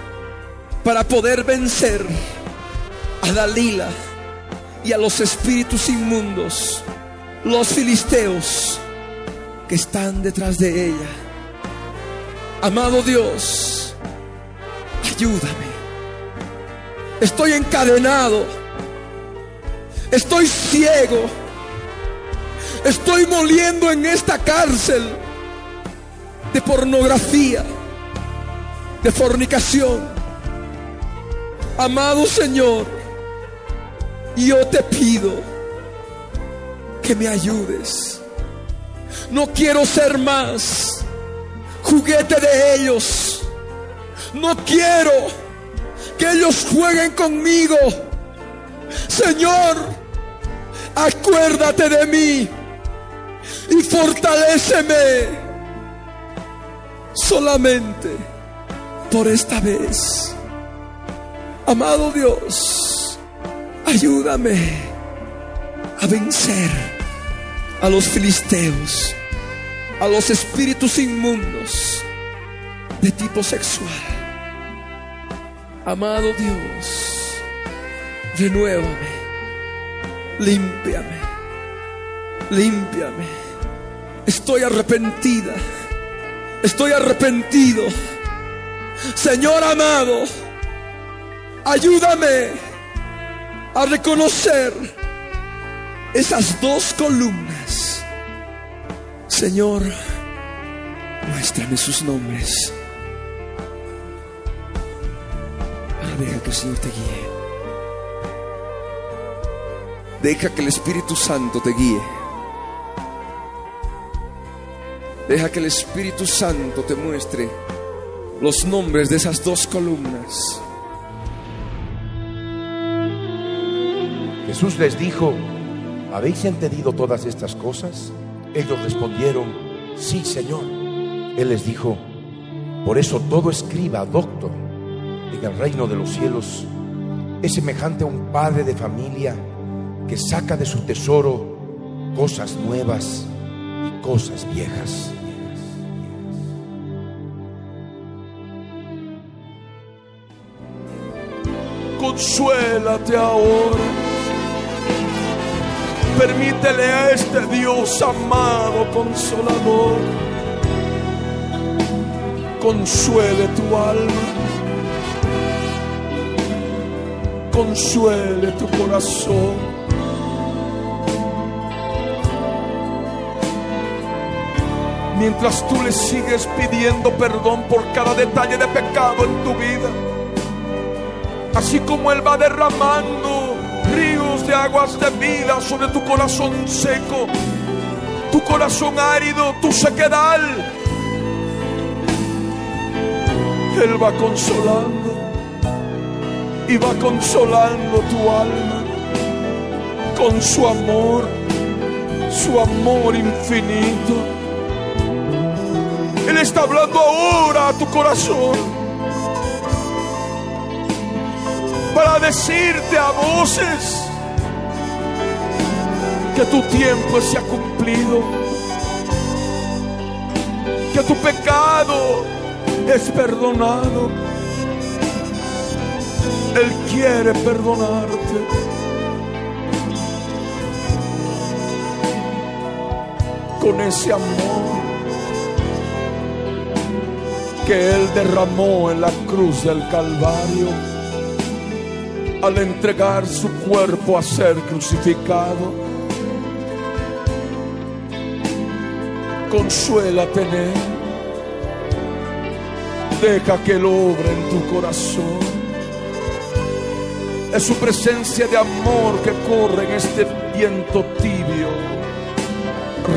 para poder vencer a Dalila y a los espíritus inmundos, los filisteos que están detrás de ella. Amado Dios, ayúdame. Estoy encadenado. Estoy ciego. Estoy moliendo en esta cárcel de pornografía, de fornicación. Amado Señor, yo te pido que me ayudes. No quiero ser más juguete de ellos. No quiero que ellos jueguen conmigo. Señor, acuérdate de mí y fortaléceme solamente por esta vez. Amado Dios, ayúdame a vencer a los filisteos, a los espíritus inmundos de tipo sexual. Amado Dios, renuévame, límpiame, límpiame. Estoy arrepentida, estoy arrepentido. Señor amado, ayúdame a reconocer esas dos columnas. Señor, muéstrame sus nombres. Ahora deja que el Señor te guíe. Deja que el Espíritu Santo te guíe. Deja que el Espíritu Santo te muestre los nombres de esas dos columnas. Jesús les dijo, ¿habéis entendido todas estas cosas? Ellos respondieron, sí, Señor. Él les dijo, por eso todo escriba, doctor, en el reino de los cielos es semejante a un padre de familia que saca de su tesoro cosas nuevas y cosas viejas. Consuélate ahora. Permítele a este Dios amado, consolador, consuele tu alma, consuele tu corazón. Mientras tú le sigues pidiendo perdón por cada detalle de pecado en tu vida, así como Él va derramando ríos de aguas de vida sobre tu corazón seco, tu corazón árido, tu sequedad. Él va consolando y va consolando tu alma con su amor, su amor infinito. Él está hablando ahora a tu corazón para decirte a voces que tu tiempo se ha cumplido, que tu pecado es perdonado. Él quiere perdonarte. Con ese amor que Él derramó en la cruz del Calvario al entregar su cuerpo a ser crucificado. Consuélate en Él. Deja que Él obre en tu corazón. Es su presencia de amor que corre en este viento tibio,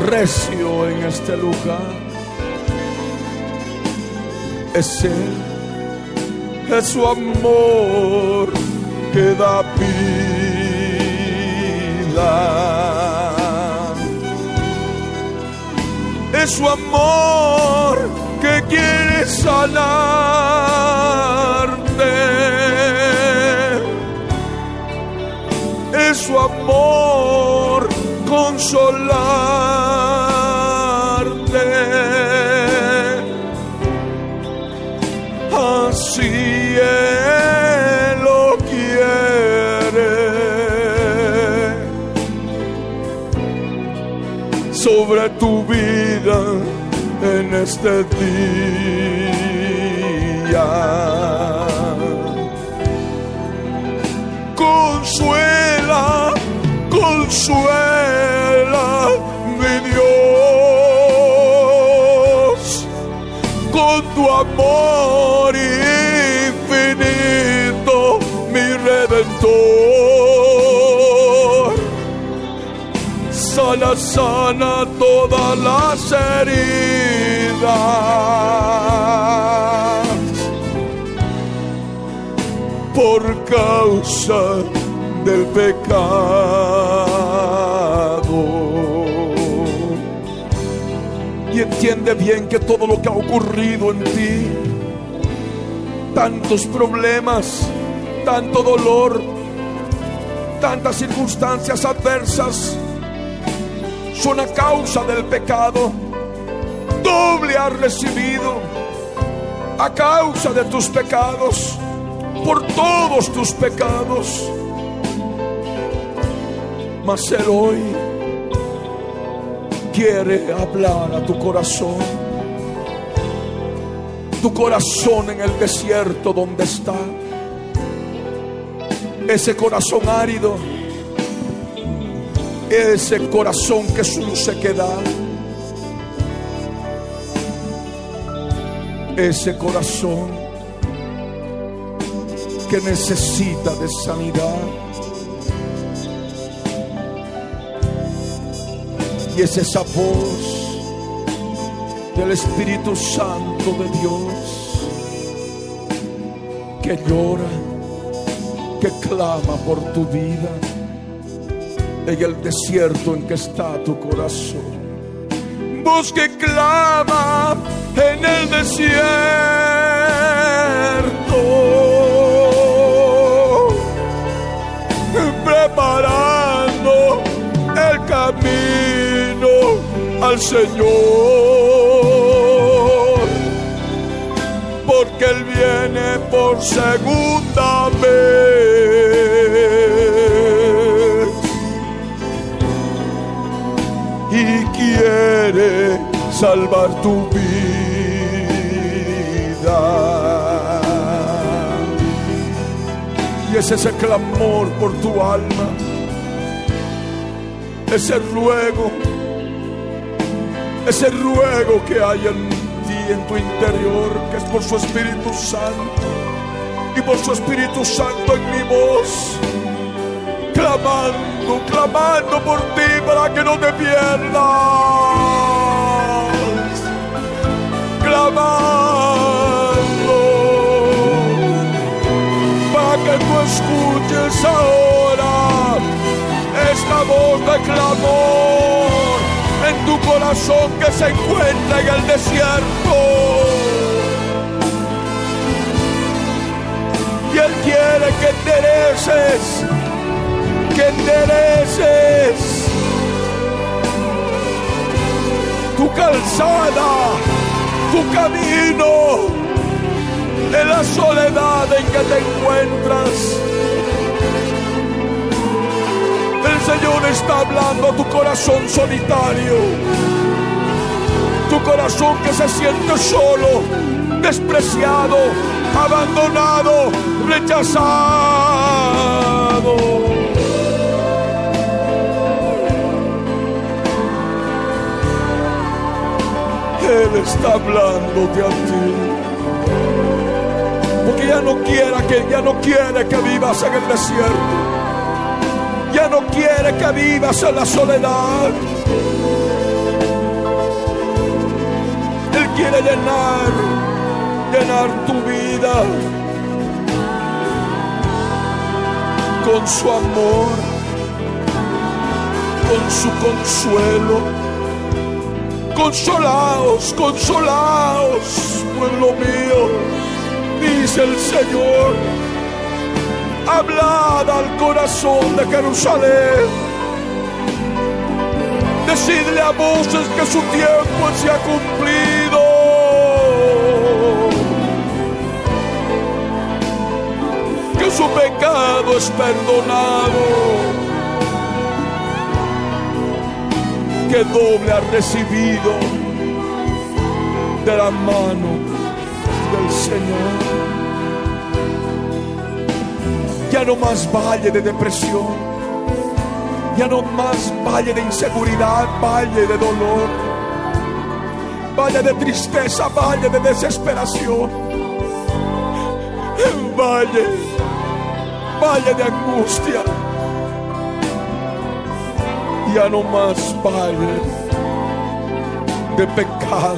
recio en este lugar. Es Él, es su amor que da vida. Es su amor que quiere sanarte. Es su amor consolarte. Sobre tu vida en este día. Consuela, consuela, mi Dios, con tu amor infinito, mi redentor. Sana, sana todas las heridas por causa del pecado. Y entiende bien que todo lo que ha ocurrido en ti, tantos problemas, tanto dolor, tantas circunstancias adversas, son a causa del pecado. Doble has recibido a causa de tus pecados, por todos tus pecados. Mas Él hoy quiere hablar a tu corazón. Tu corazón en el desierto donde está. Ese corazón árido. Ese corazón que es un sequedad. Ese corazón que necesita de sanidad. Y es esa voz del Espíritu Santo de Dios que llora, que clama por tu vida en el desierto en que está tu corazón. Voz que clama en el desierto, preparando el camino al Señor, porque Él viene por segunda vez quiere salvar tu vida. Y es ese clamor por tu alma, ese ruego, ese ruego que hay en ti, en tu interior, que es por su Espíritu Santo y por su Espíritu Santo en mi voz clamando, clamando por ti para que no te pierdas. Para que tú escuches ahora esta voz de clamor en tu corazón que se encuentra en el desierto. Y Él quiere que endereces que endereces tu calzada, tu camino en la soledad en que te encuentras. El Señor está hablando a tu corazón solitario, tu corazón que se siente solo, despreciado, abandonado, rechazado. Él está hablándote a ti. Porque ya no quiere que ya no quiere que vivas en el desierto. Ya no quiere que vivas en la soledad. Él quiere llenar, llenar tu vida con su amor, con su consuelo. Consolaos, consolaos, pueblo mío, dice el Señor. Hablad al corazón de Jerusalén. Decidle a voces que su tiempo se ha cumplido. Que su pecado es perdonado. Que doble ha recibido de la mano del Señor. Ya no más valle de depresión ya no más valle de inseguridad, valle de dolor, valle de tristeza, valle de desesperación, valle, valle de angustia. Ya no más valle de pecado.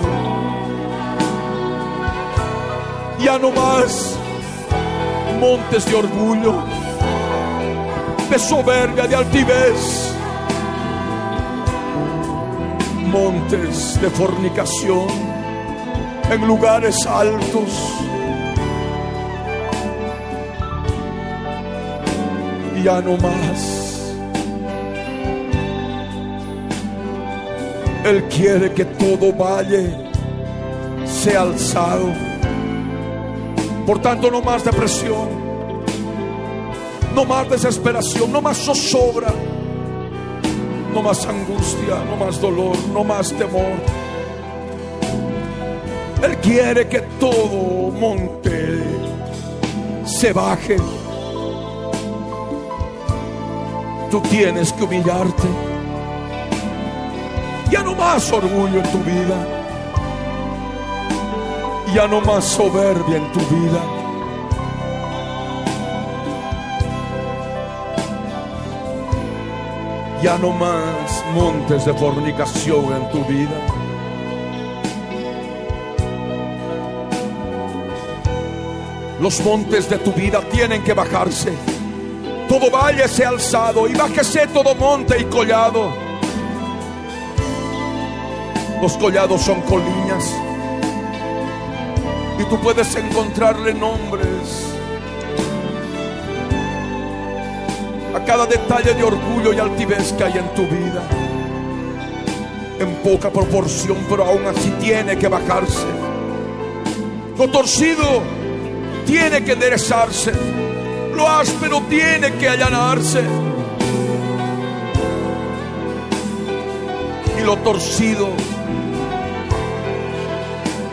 Ya no más montes de orgullo de soberbia, de altivez, montes de fornicación en lugares altos. Ya no más. Él quiere que todo valle sea alzado. Por tanto, no más depresión no más desesperación, no más zozobra, no más angustia, no más dolor, no más temor. Él quiere que todo monte se baje. Tú tienes que humillarte. Ya no más orgullo en tu vida. Ya no más soberbia en tu vida. ya no más montes de fornicación en tu vida. Los montes de tu vida tienen que bajarse. Todo valle sea alzado y bájese todo monte y collado. Los collados son colinas. Y tú puedes encontrarle nombres cada detalle de orgullo y altivez que hay en tu vida. En poca proporción, pero aún así tiene que bajarse. Lo torcido tiene que enderezarse. Lo áspero tiene que allanarse. Y lo torcido,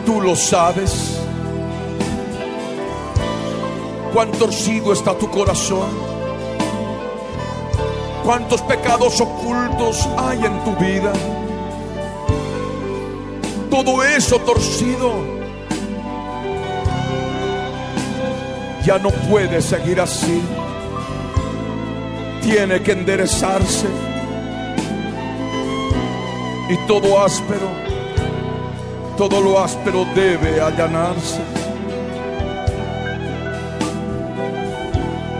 tú lo sabes. Cuán torcido está tu corazón cuántos pecados ocultos hay en tu vida. Todo eso torcido ya no puede seguir así. Tiene que enderezarse. Y todo áspero, todo lo áspero debe allanarse.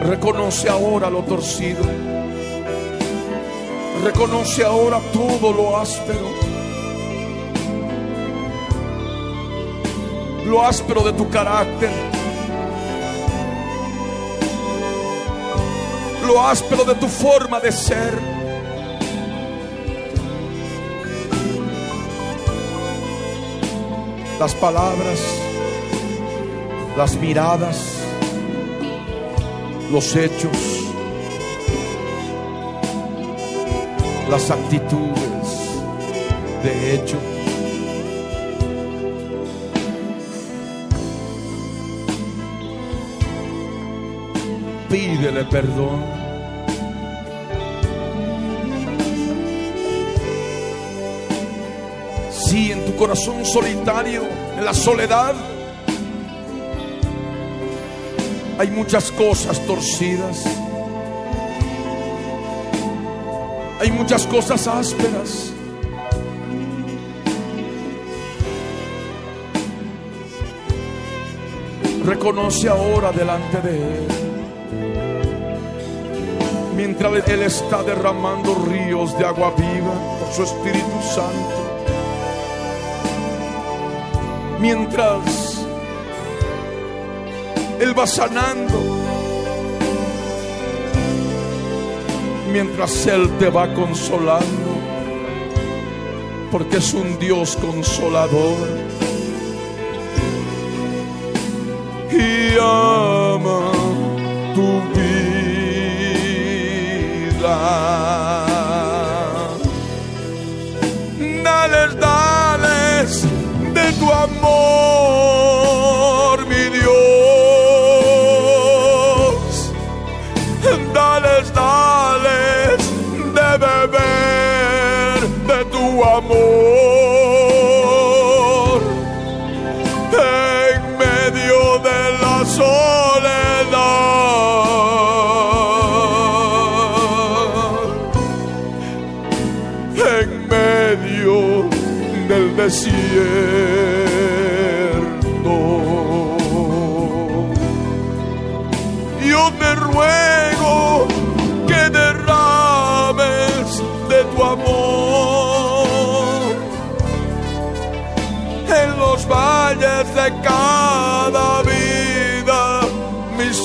Reconoce ahora lo torcido Reconoce ahora todo lo áspero. Lo áspero de tu carácter. Lo áspero de tu forma de ser. Las palabras, las miradas, los hechos las actitudes de hecho. Pídele perdón. Corazón solitario, en la soledad, hay muchas cosas torcidas Hay muchas cosas ásperas. Reconoce ahora delante de Él. Mientras Él está derramando ríos de agua viva por su Espíritu Santo. Mientras Él va sanando mientras Él te va consolando. porque es un Dios consolador. Y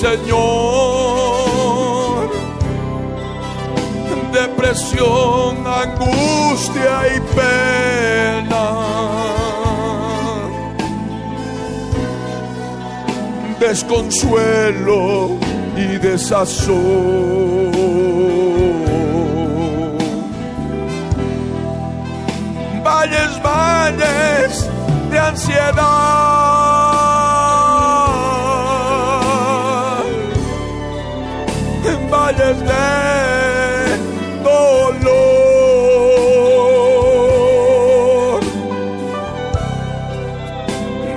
Señor. Depresión, angustia y pena. desconsuelo y desazón. Valles, valles de ansiedad, valles de dolor,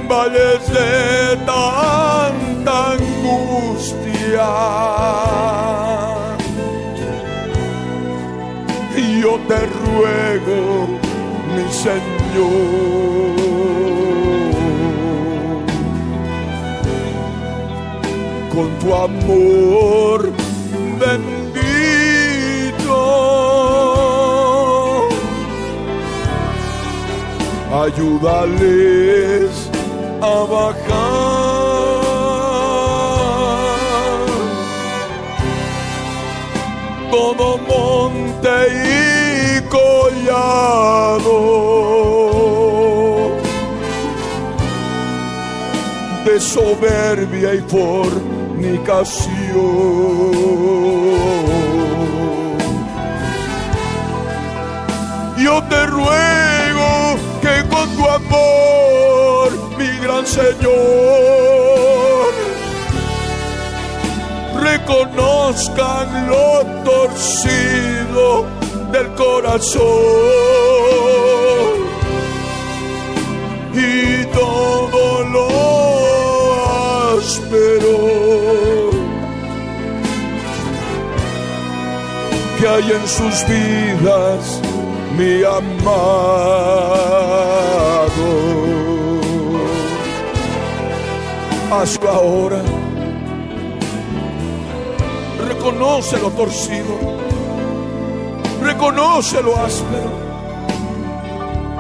valles de tanta angustia. Yo te ruego, mi Señor, con tu amor ayúdales a bajar todo monte y collado de soberbia y fornicación. Yo te ruego amor, mi gran Señor, reconozcan lo torcido del corazón y todo lo áspero que hay en sus vidas, mi Hazlo ahora. Reconoce lo torcido. Reconoce lo áspero.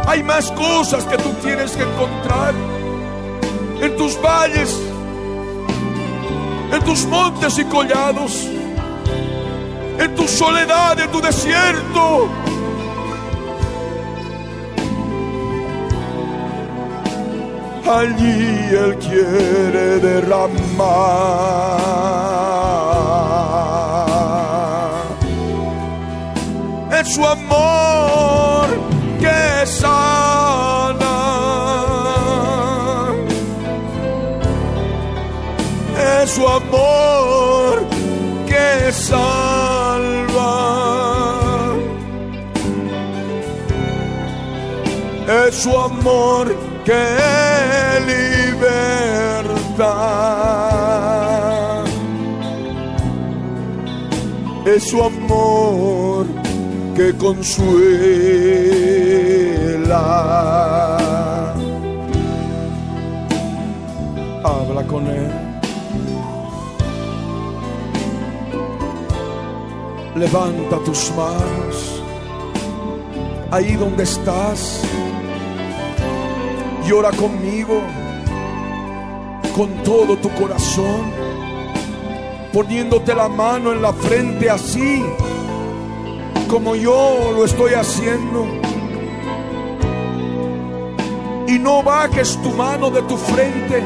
Hay más cosas que tú tienes que encontrar en tus valles, en tus montes y collados, en tu soledad, en tu desierto. Allí Él quiere derramar es su amor que sana. Es su amor que salva. Es su amor que liberta. Es su amor que consuela. Habla con Él. Levanta tus manos ahí donde estás. Llora conmigo con todo tu corazón, poniéndote la mano en la frente así como yo lo estoy haciendo. no bajes tu mano de tu frente.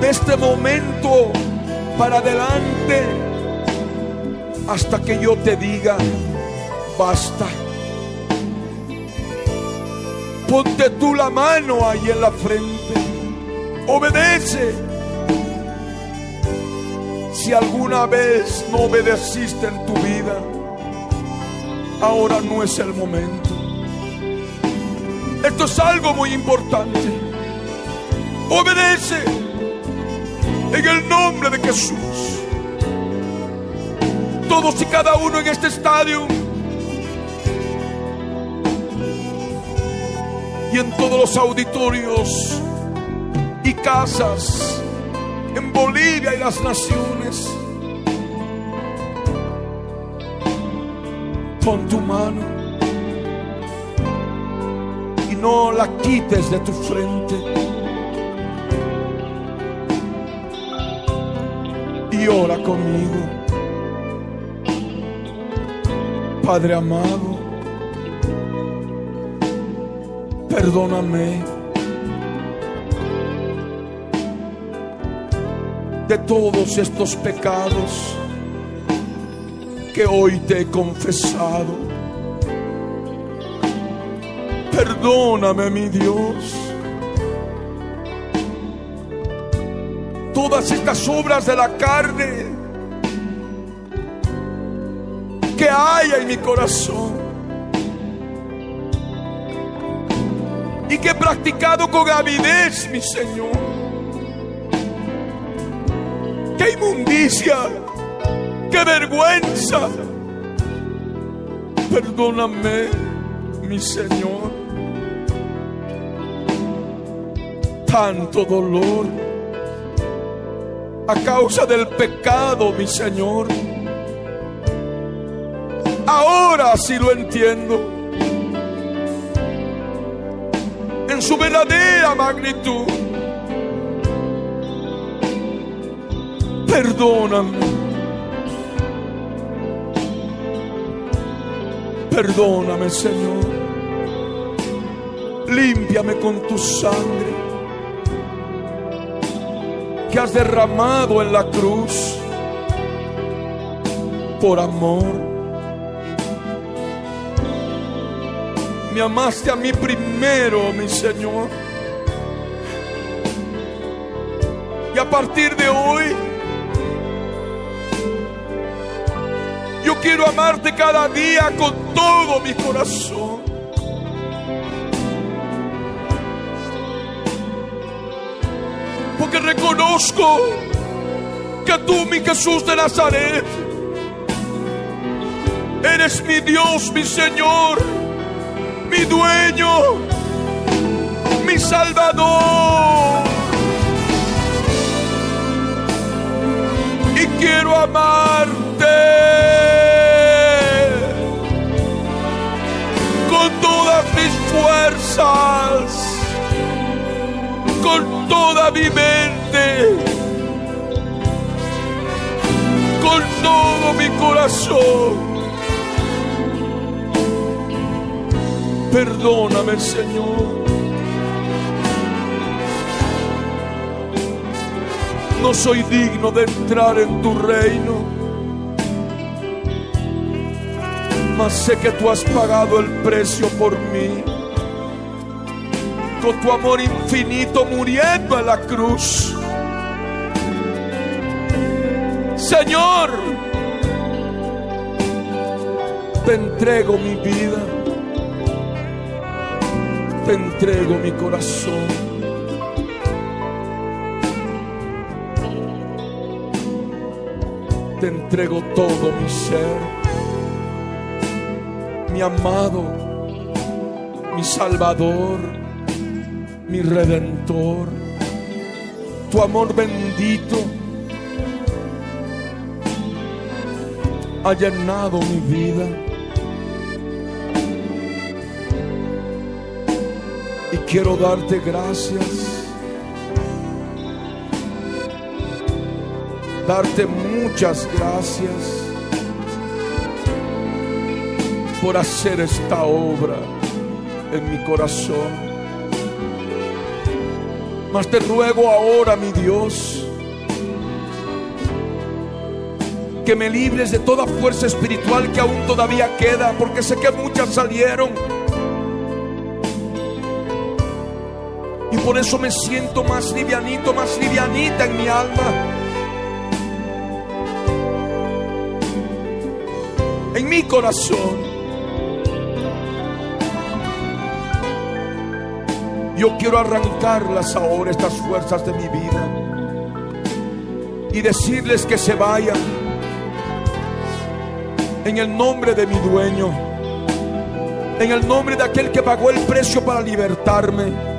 De este momento para adelante hasta que yo te diga, basta. Ponte tú la mano ahí en la frente. Obedece. Si alguna vez no obedeciste en tu vida, ahora no es el momento. Esto es algo muy importante. Obedece en el nombre de Jesús. Todos y cada uno en este estadio y en todos los auditorios y casas en Bolivia y las naciones. Pon tu mano y no la quites de tu frente. Y ora conmigo. Padre amado, perdóname de todos estos pecados que hoy te he confesado. Perdóname, mi Dios. Todas estas obras de la carne que hay en mi corazón que he practicado con avidez, mi Señor. ¡Qué inmundicia! ¡Qué vergüenza! Perdóname, mi Señor. Tanto dolor a causa del pecado, mi Señor. Ahora sí lo entiendo. Su verdadera magnitud. Perdóname. Perdóname, Señor. Límpiame con tu sangre que has derramado en la cruz por amor. Amaste a mí primero, mi Señor. Y a partir de hoy, yo quiero amarte cada día con todo mi corazón. Porque reconozco que tú, mi Jesús de Nazaret, eres mi Dios, mi Señor, mi dueño, mi Salvador. Y quiero amarte con todas mis fuerzas con toda mi mente, con todo mi corazón. Perdóname, Señor. No soy digno de entrar en tu reino, mas sé que tú has pagado el precio por mí con tu amor infinito muriendo en la cruz. Señor, te entrego mi vida, entrego mi corazón. Te entrego todo mi ser, mi amado, mi salvador mi redentor, tu amor bendito ha llenado mi vida. Y quiero darte gracias, darte muchas gracias por hacer esta obra en mi corazón. Mas te ruego ahora, mi Dios, que me libres de toda fuerza espiritual que aún todavía queda, porque sé que muchas salieron. Por eso me siento más livianito, más livianita en mi alma. En mi corazón. Yo quiero arrancarlas ahora, estas fuerzas de mi vida. Y decirles que se vayan. En el nombre de mi dueño. En el nombre de aquel que pagó el precio para libertarme.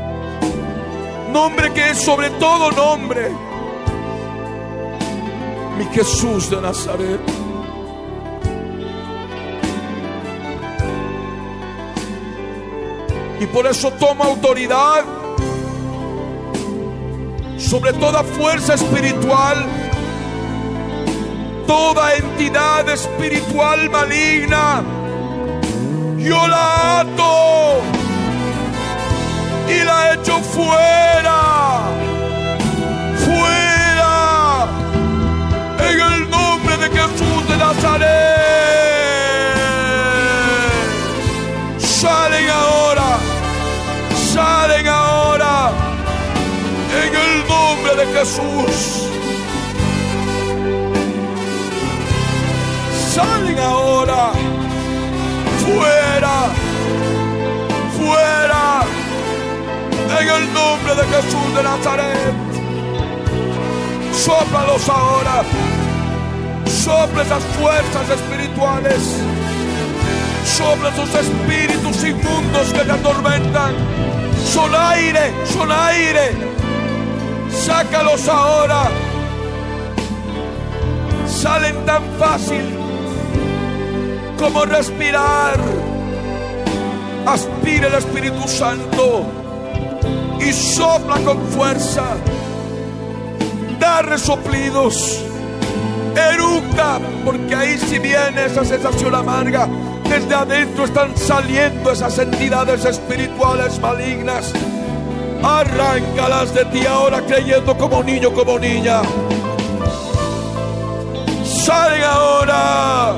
Nombre que es sobre todo nombre. Mi Jesús de Nazaret. Y por eso toma autoridad sobre toda fuerza espiritual, toda entidad espiritual maligna. Yo la ato y la echo fuera, fuera, en el nombre de Jesús de Nazaret. Salen ahora. Salen ahora. En el nombre de Jesús. Salen ahora. Fuera en el nombre de Jesús de Nazaret. Sóplalos ahora, sopla esas fuerzas espirituales sobre esos espíritus inmundos que te atormentan. Son aire, son aire. Sácalos ahora. Salen tan fácil como respirar. Aspira el Espíritu Santo y sopla con fuerza. Da resoplidos. Eructa, porque ahí si viene esa sensación amarga desde adentro están saliendo esas entidades espirituales malignas. Arráncalas de ti ahora creyendo como niño, como niña. Salen ahora.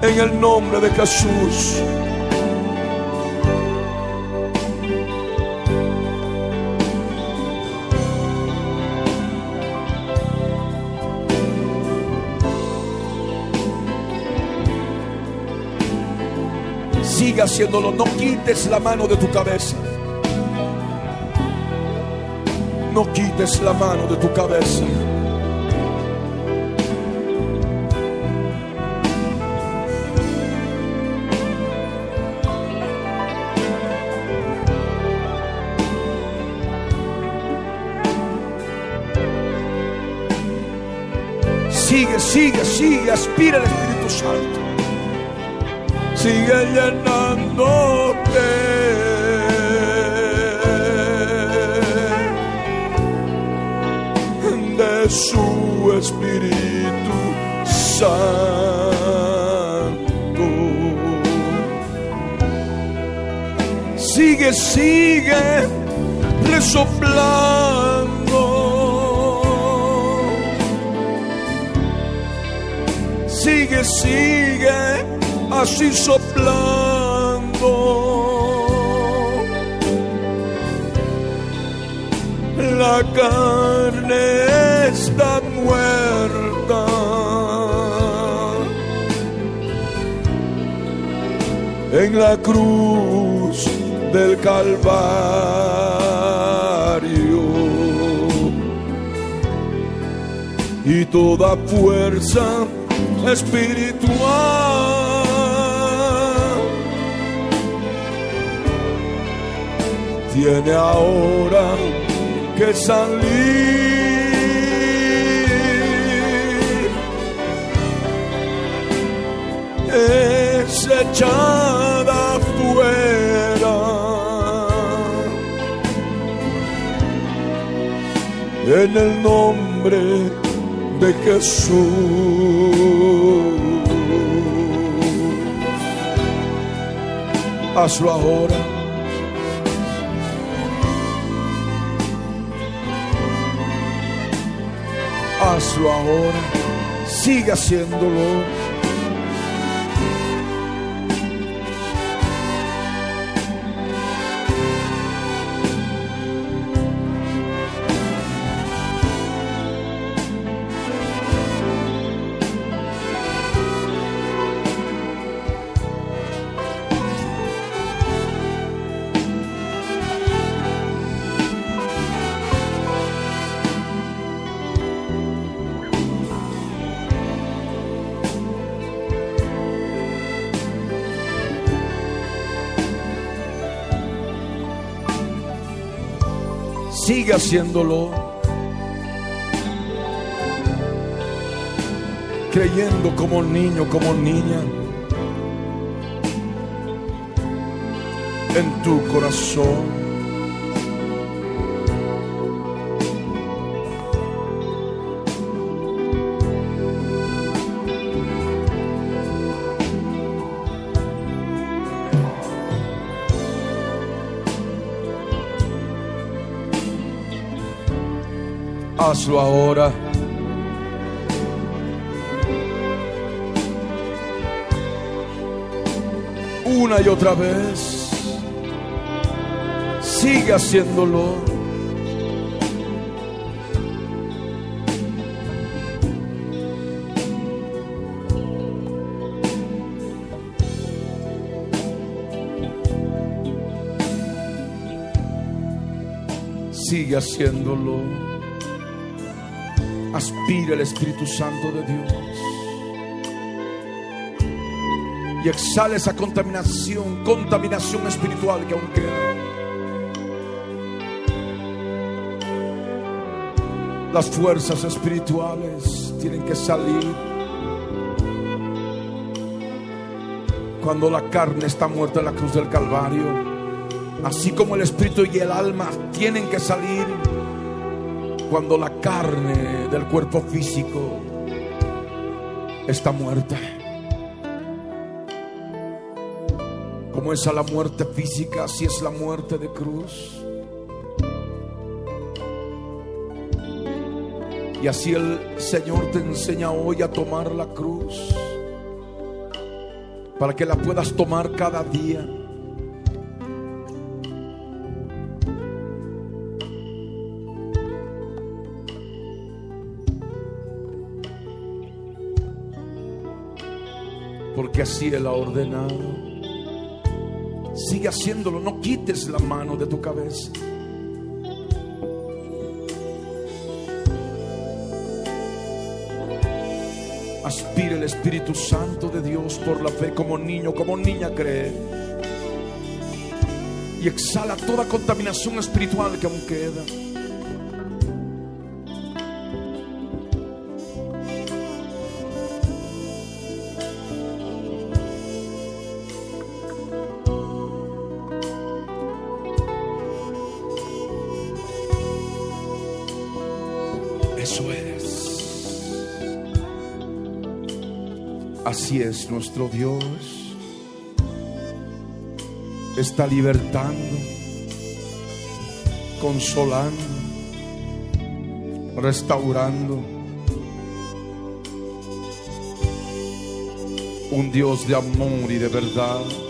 En el nombre de Jesús. Sigue haciéndolo, no quites la mano de tu cabeza. No quites la mano de tu cabeza. Sigue, sigue, sigue, aspira el Espíritu Santo sigue llenándote. De su Espíritu Santo. Sigue, sigue resoplando. Sigue, sigue así soplando. La carne está muerta. En la cruz del Calvario. Y toda fuerza espiritual tiene ahora que salir. Es echada fuera. En el nombre de Jesús. Hazlo ahora. Hazlo ahora. Sigue haciéndolo. Haciéndolo. Creyendo como niño, como niña. En tu corazón. Hazlo ahora. Una y otra vez. Sigue haciéndolo. Sigue haciéndolo. Aspira el Espíritu Santo de Dios. Y exhala esa contaminación, contaminación espiritual que aún queda. Las fuerzas espirituales tienen que salir. Cuando la carne está muerta en la cruz del Calvario, así como el espíritu y el alma tienen que salir cuando la carne del cuerpo físico está muerta. Como es a la muerte física, así es la muerte de cruz. Y así el Señor te enseña hoy a tomar la cruz para que la puedas tomar cada día. Así Él ha ordenado. Sigue haciéndolo, no quites la mano de tu cabeza. Aspira el Espíritu Santo de Dios por la fe como niño, como niña cree. Y exhala toda contaminación espiritual que aún queda. Así es nuestro Dios. Está libertando, consolando, restaurando. Un Dios de amor y de verdad.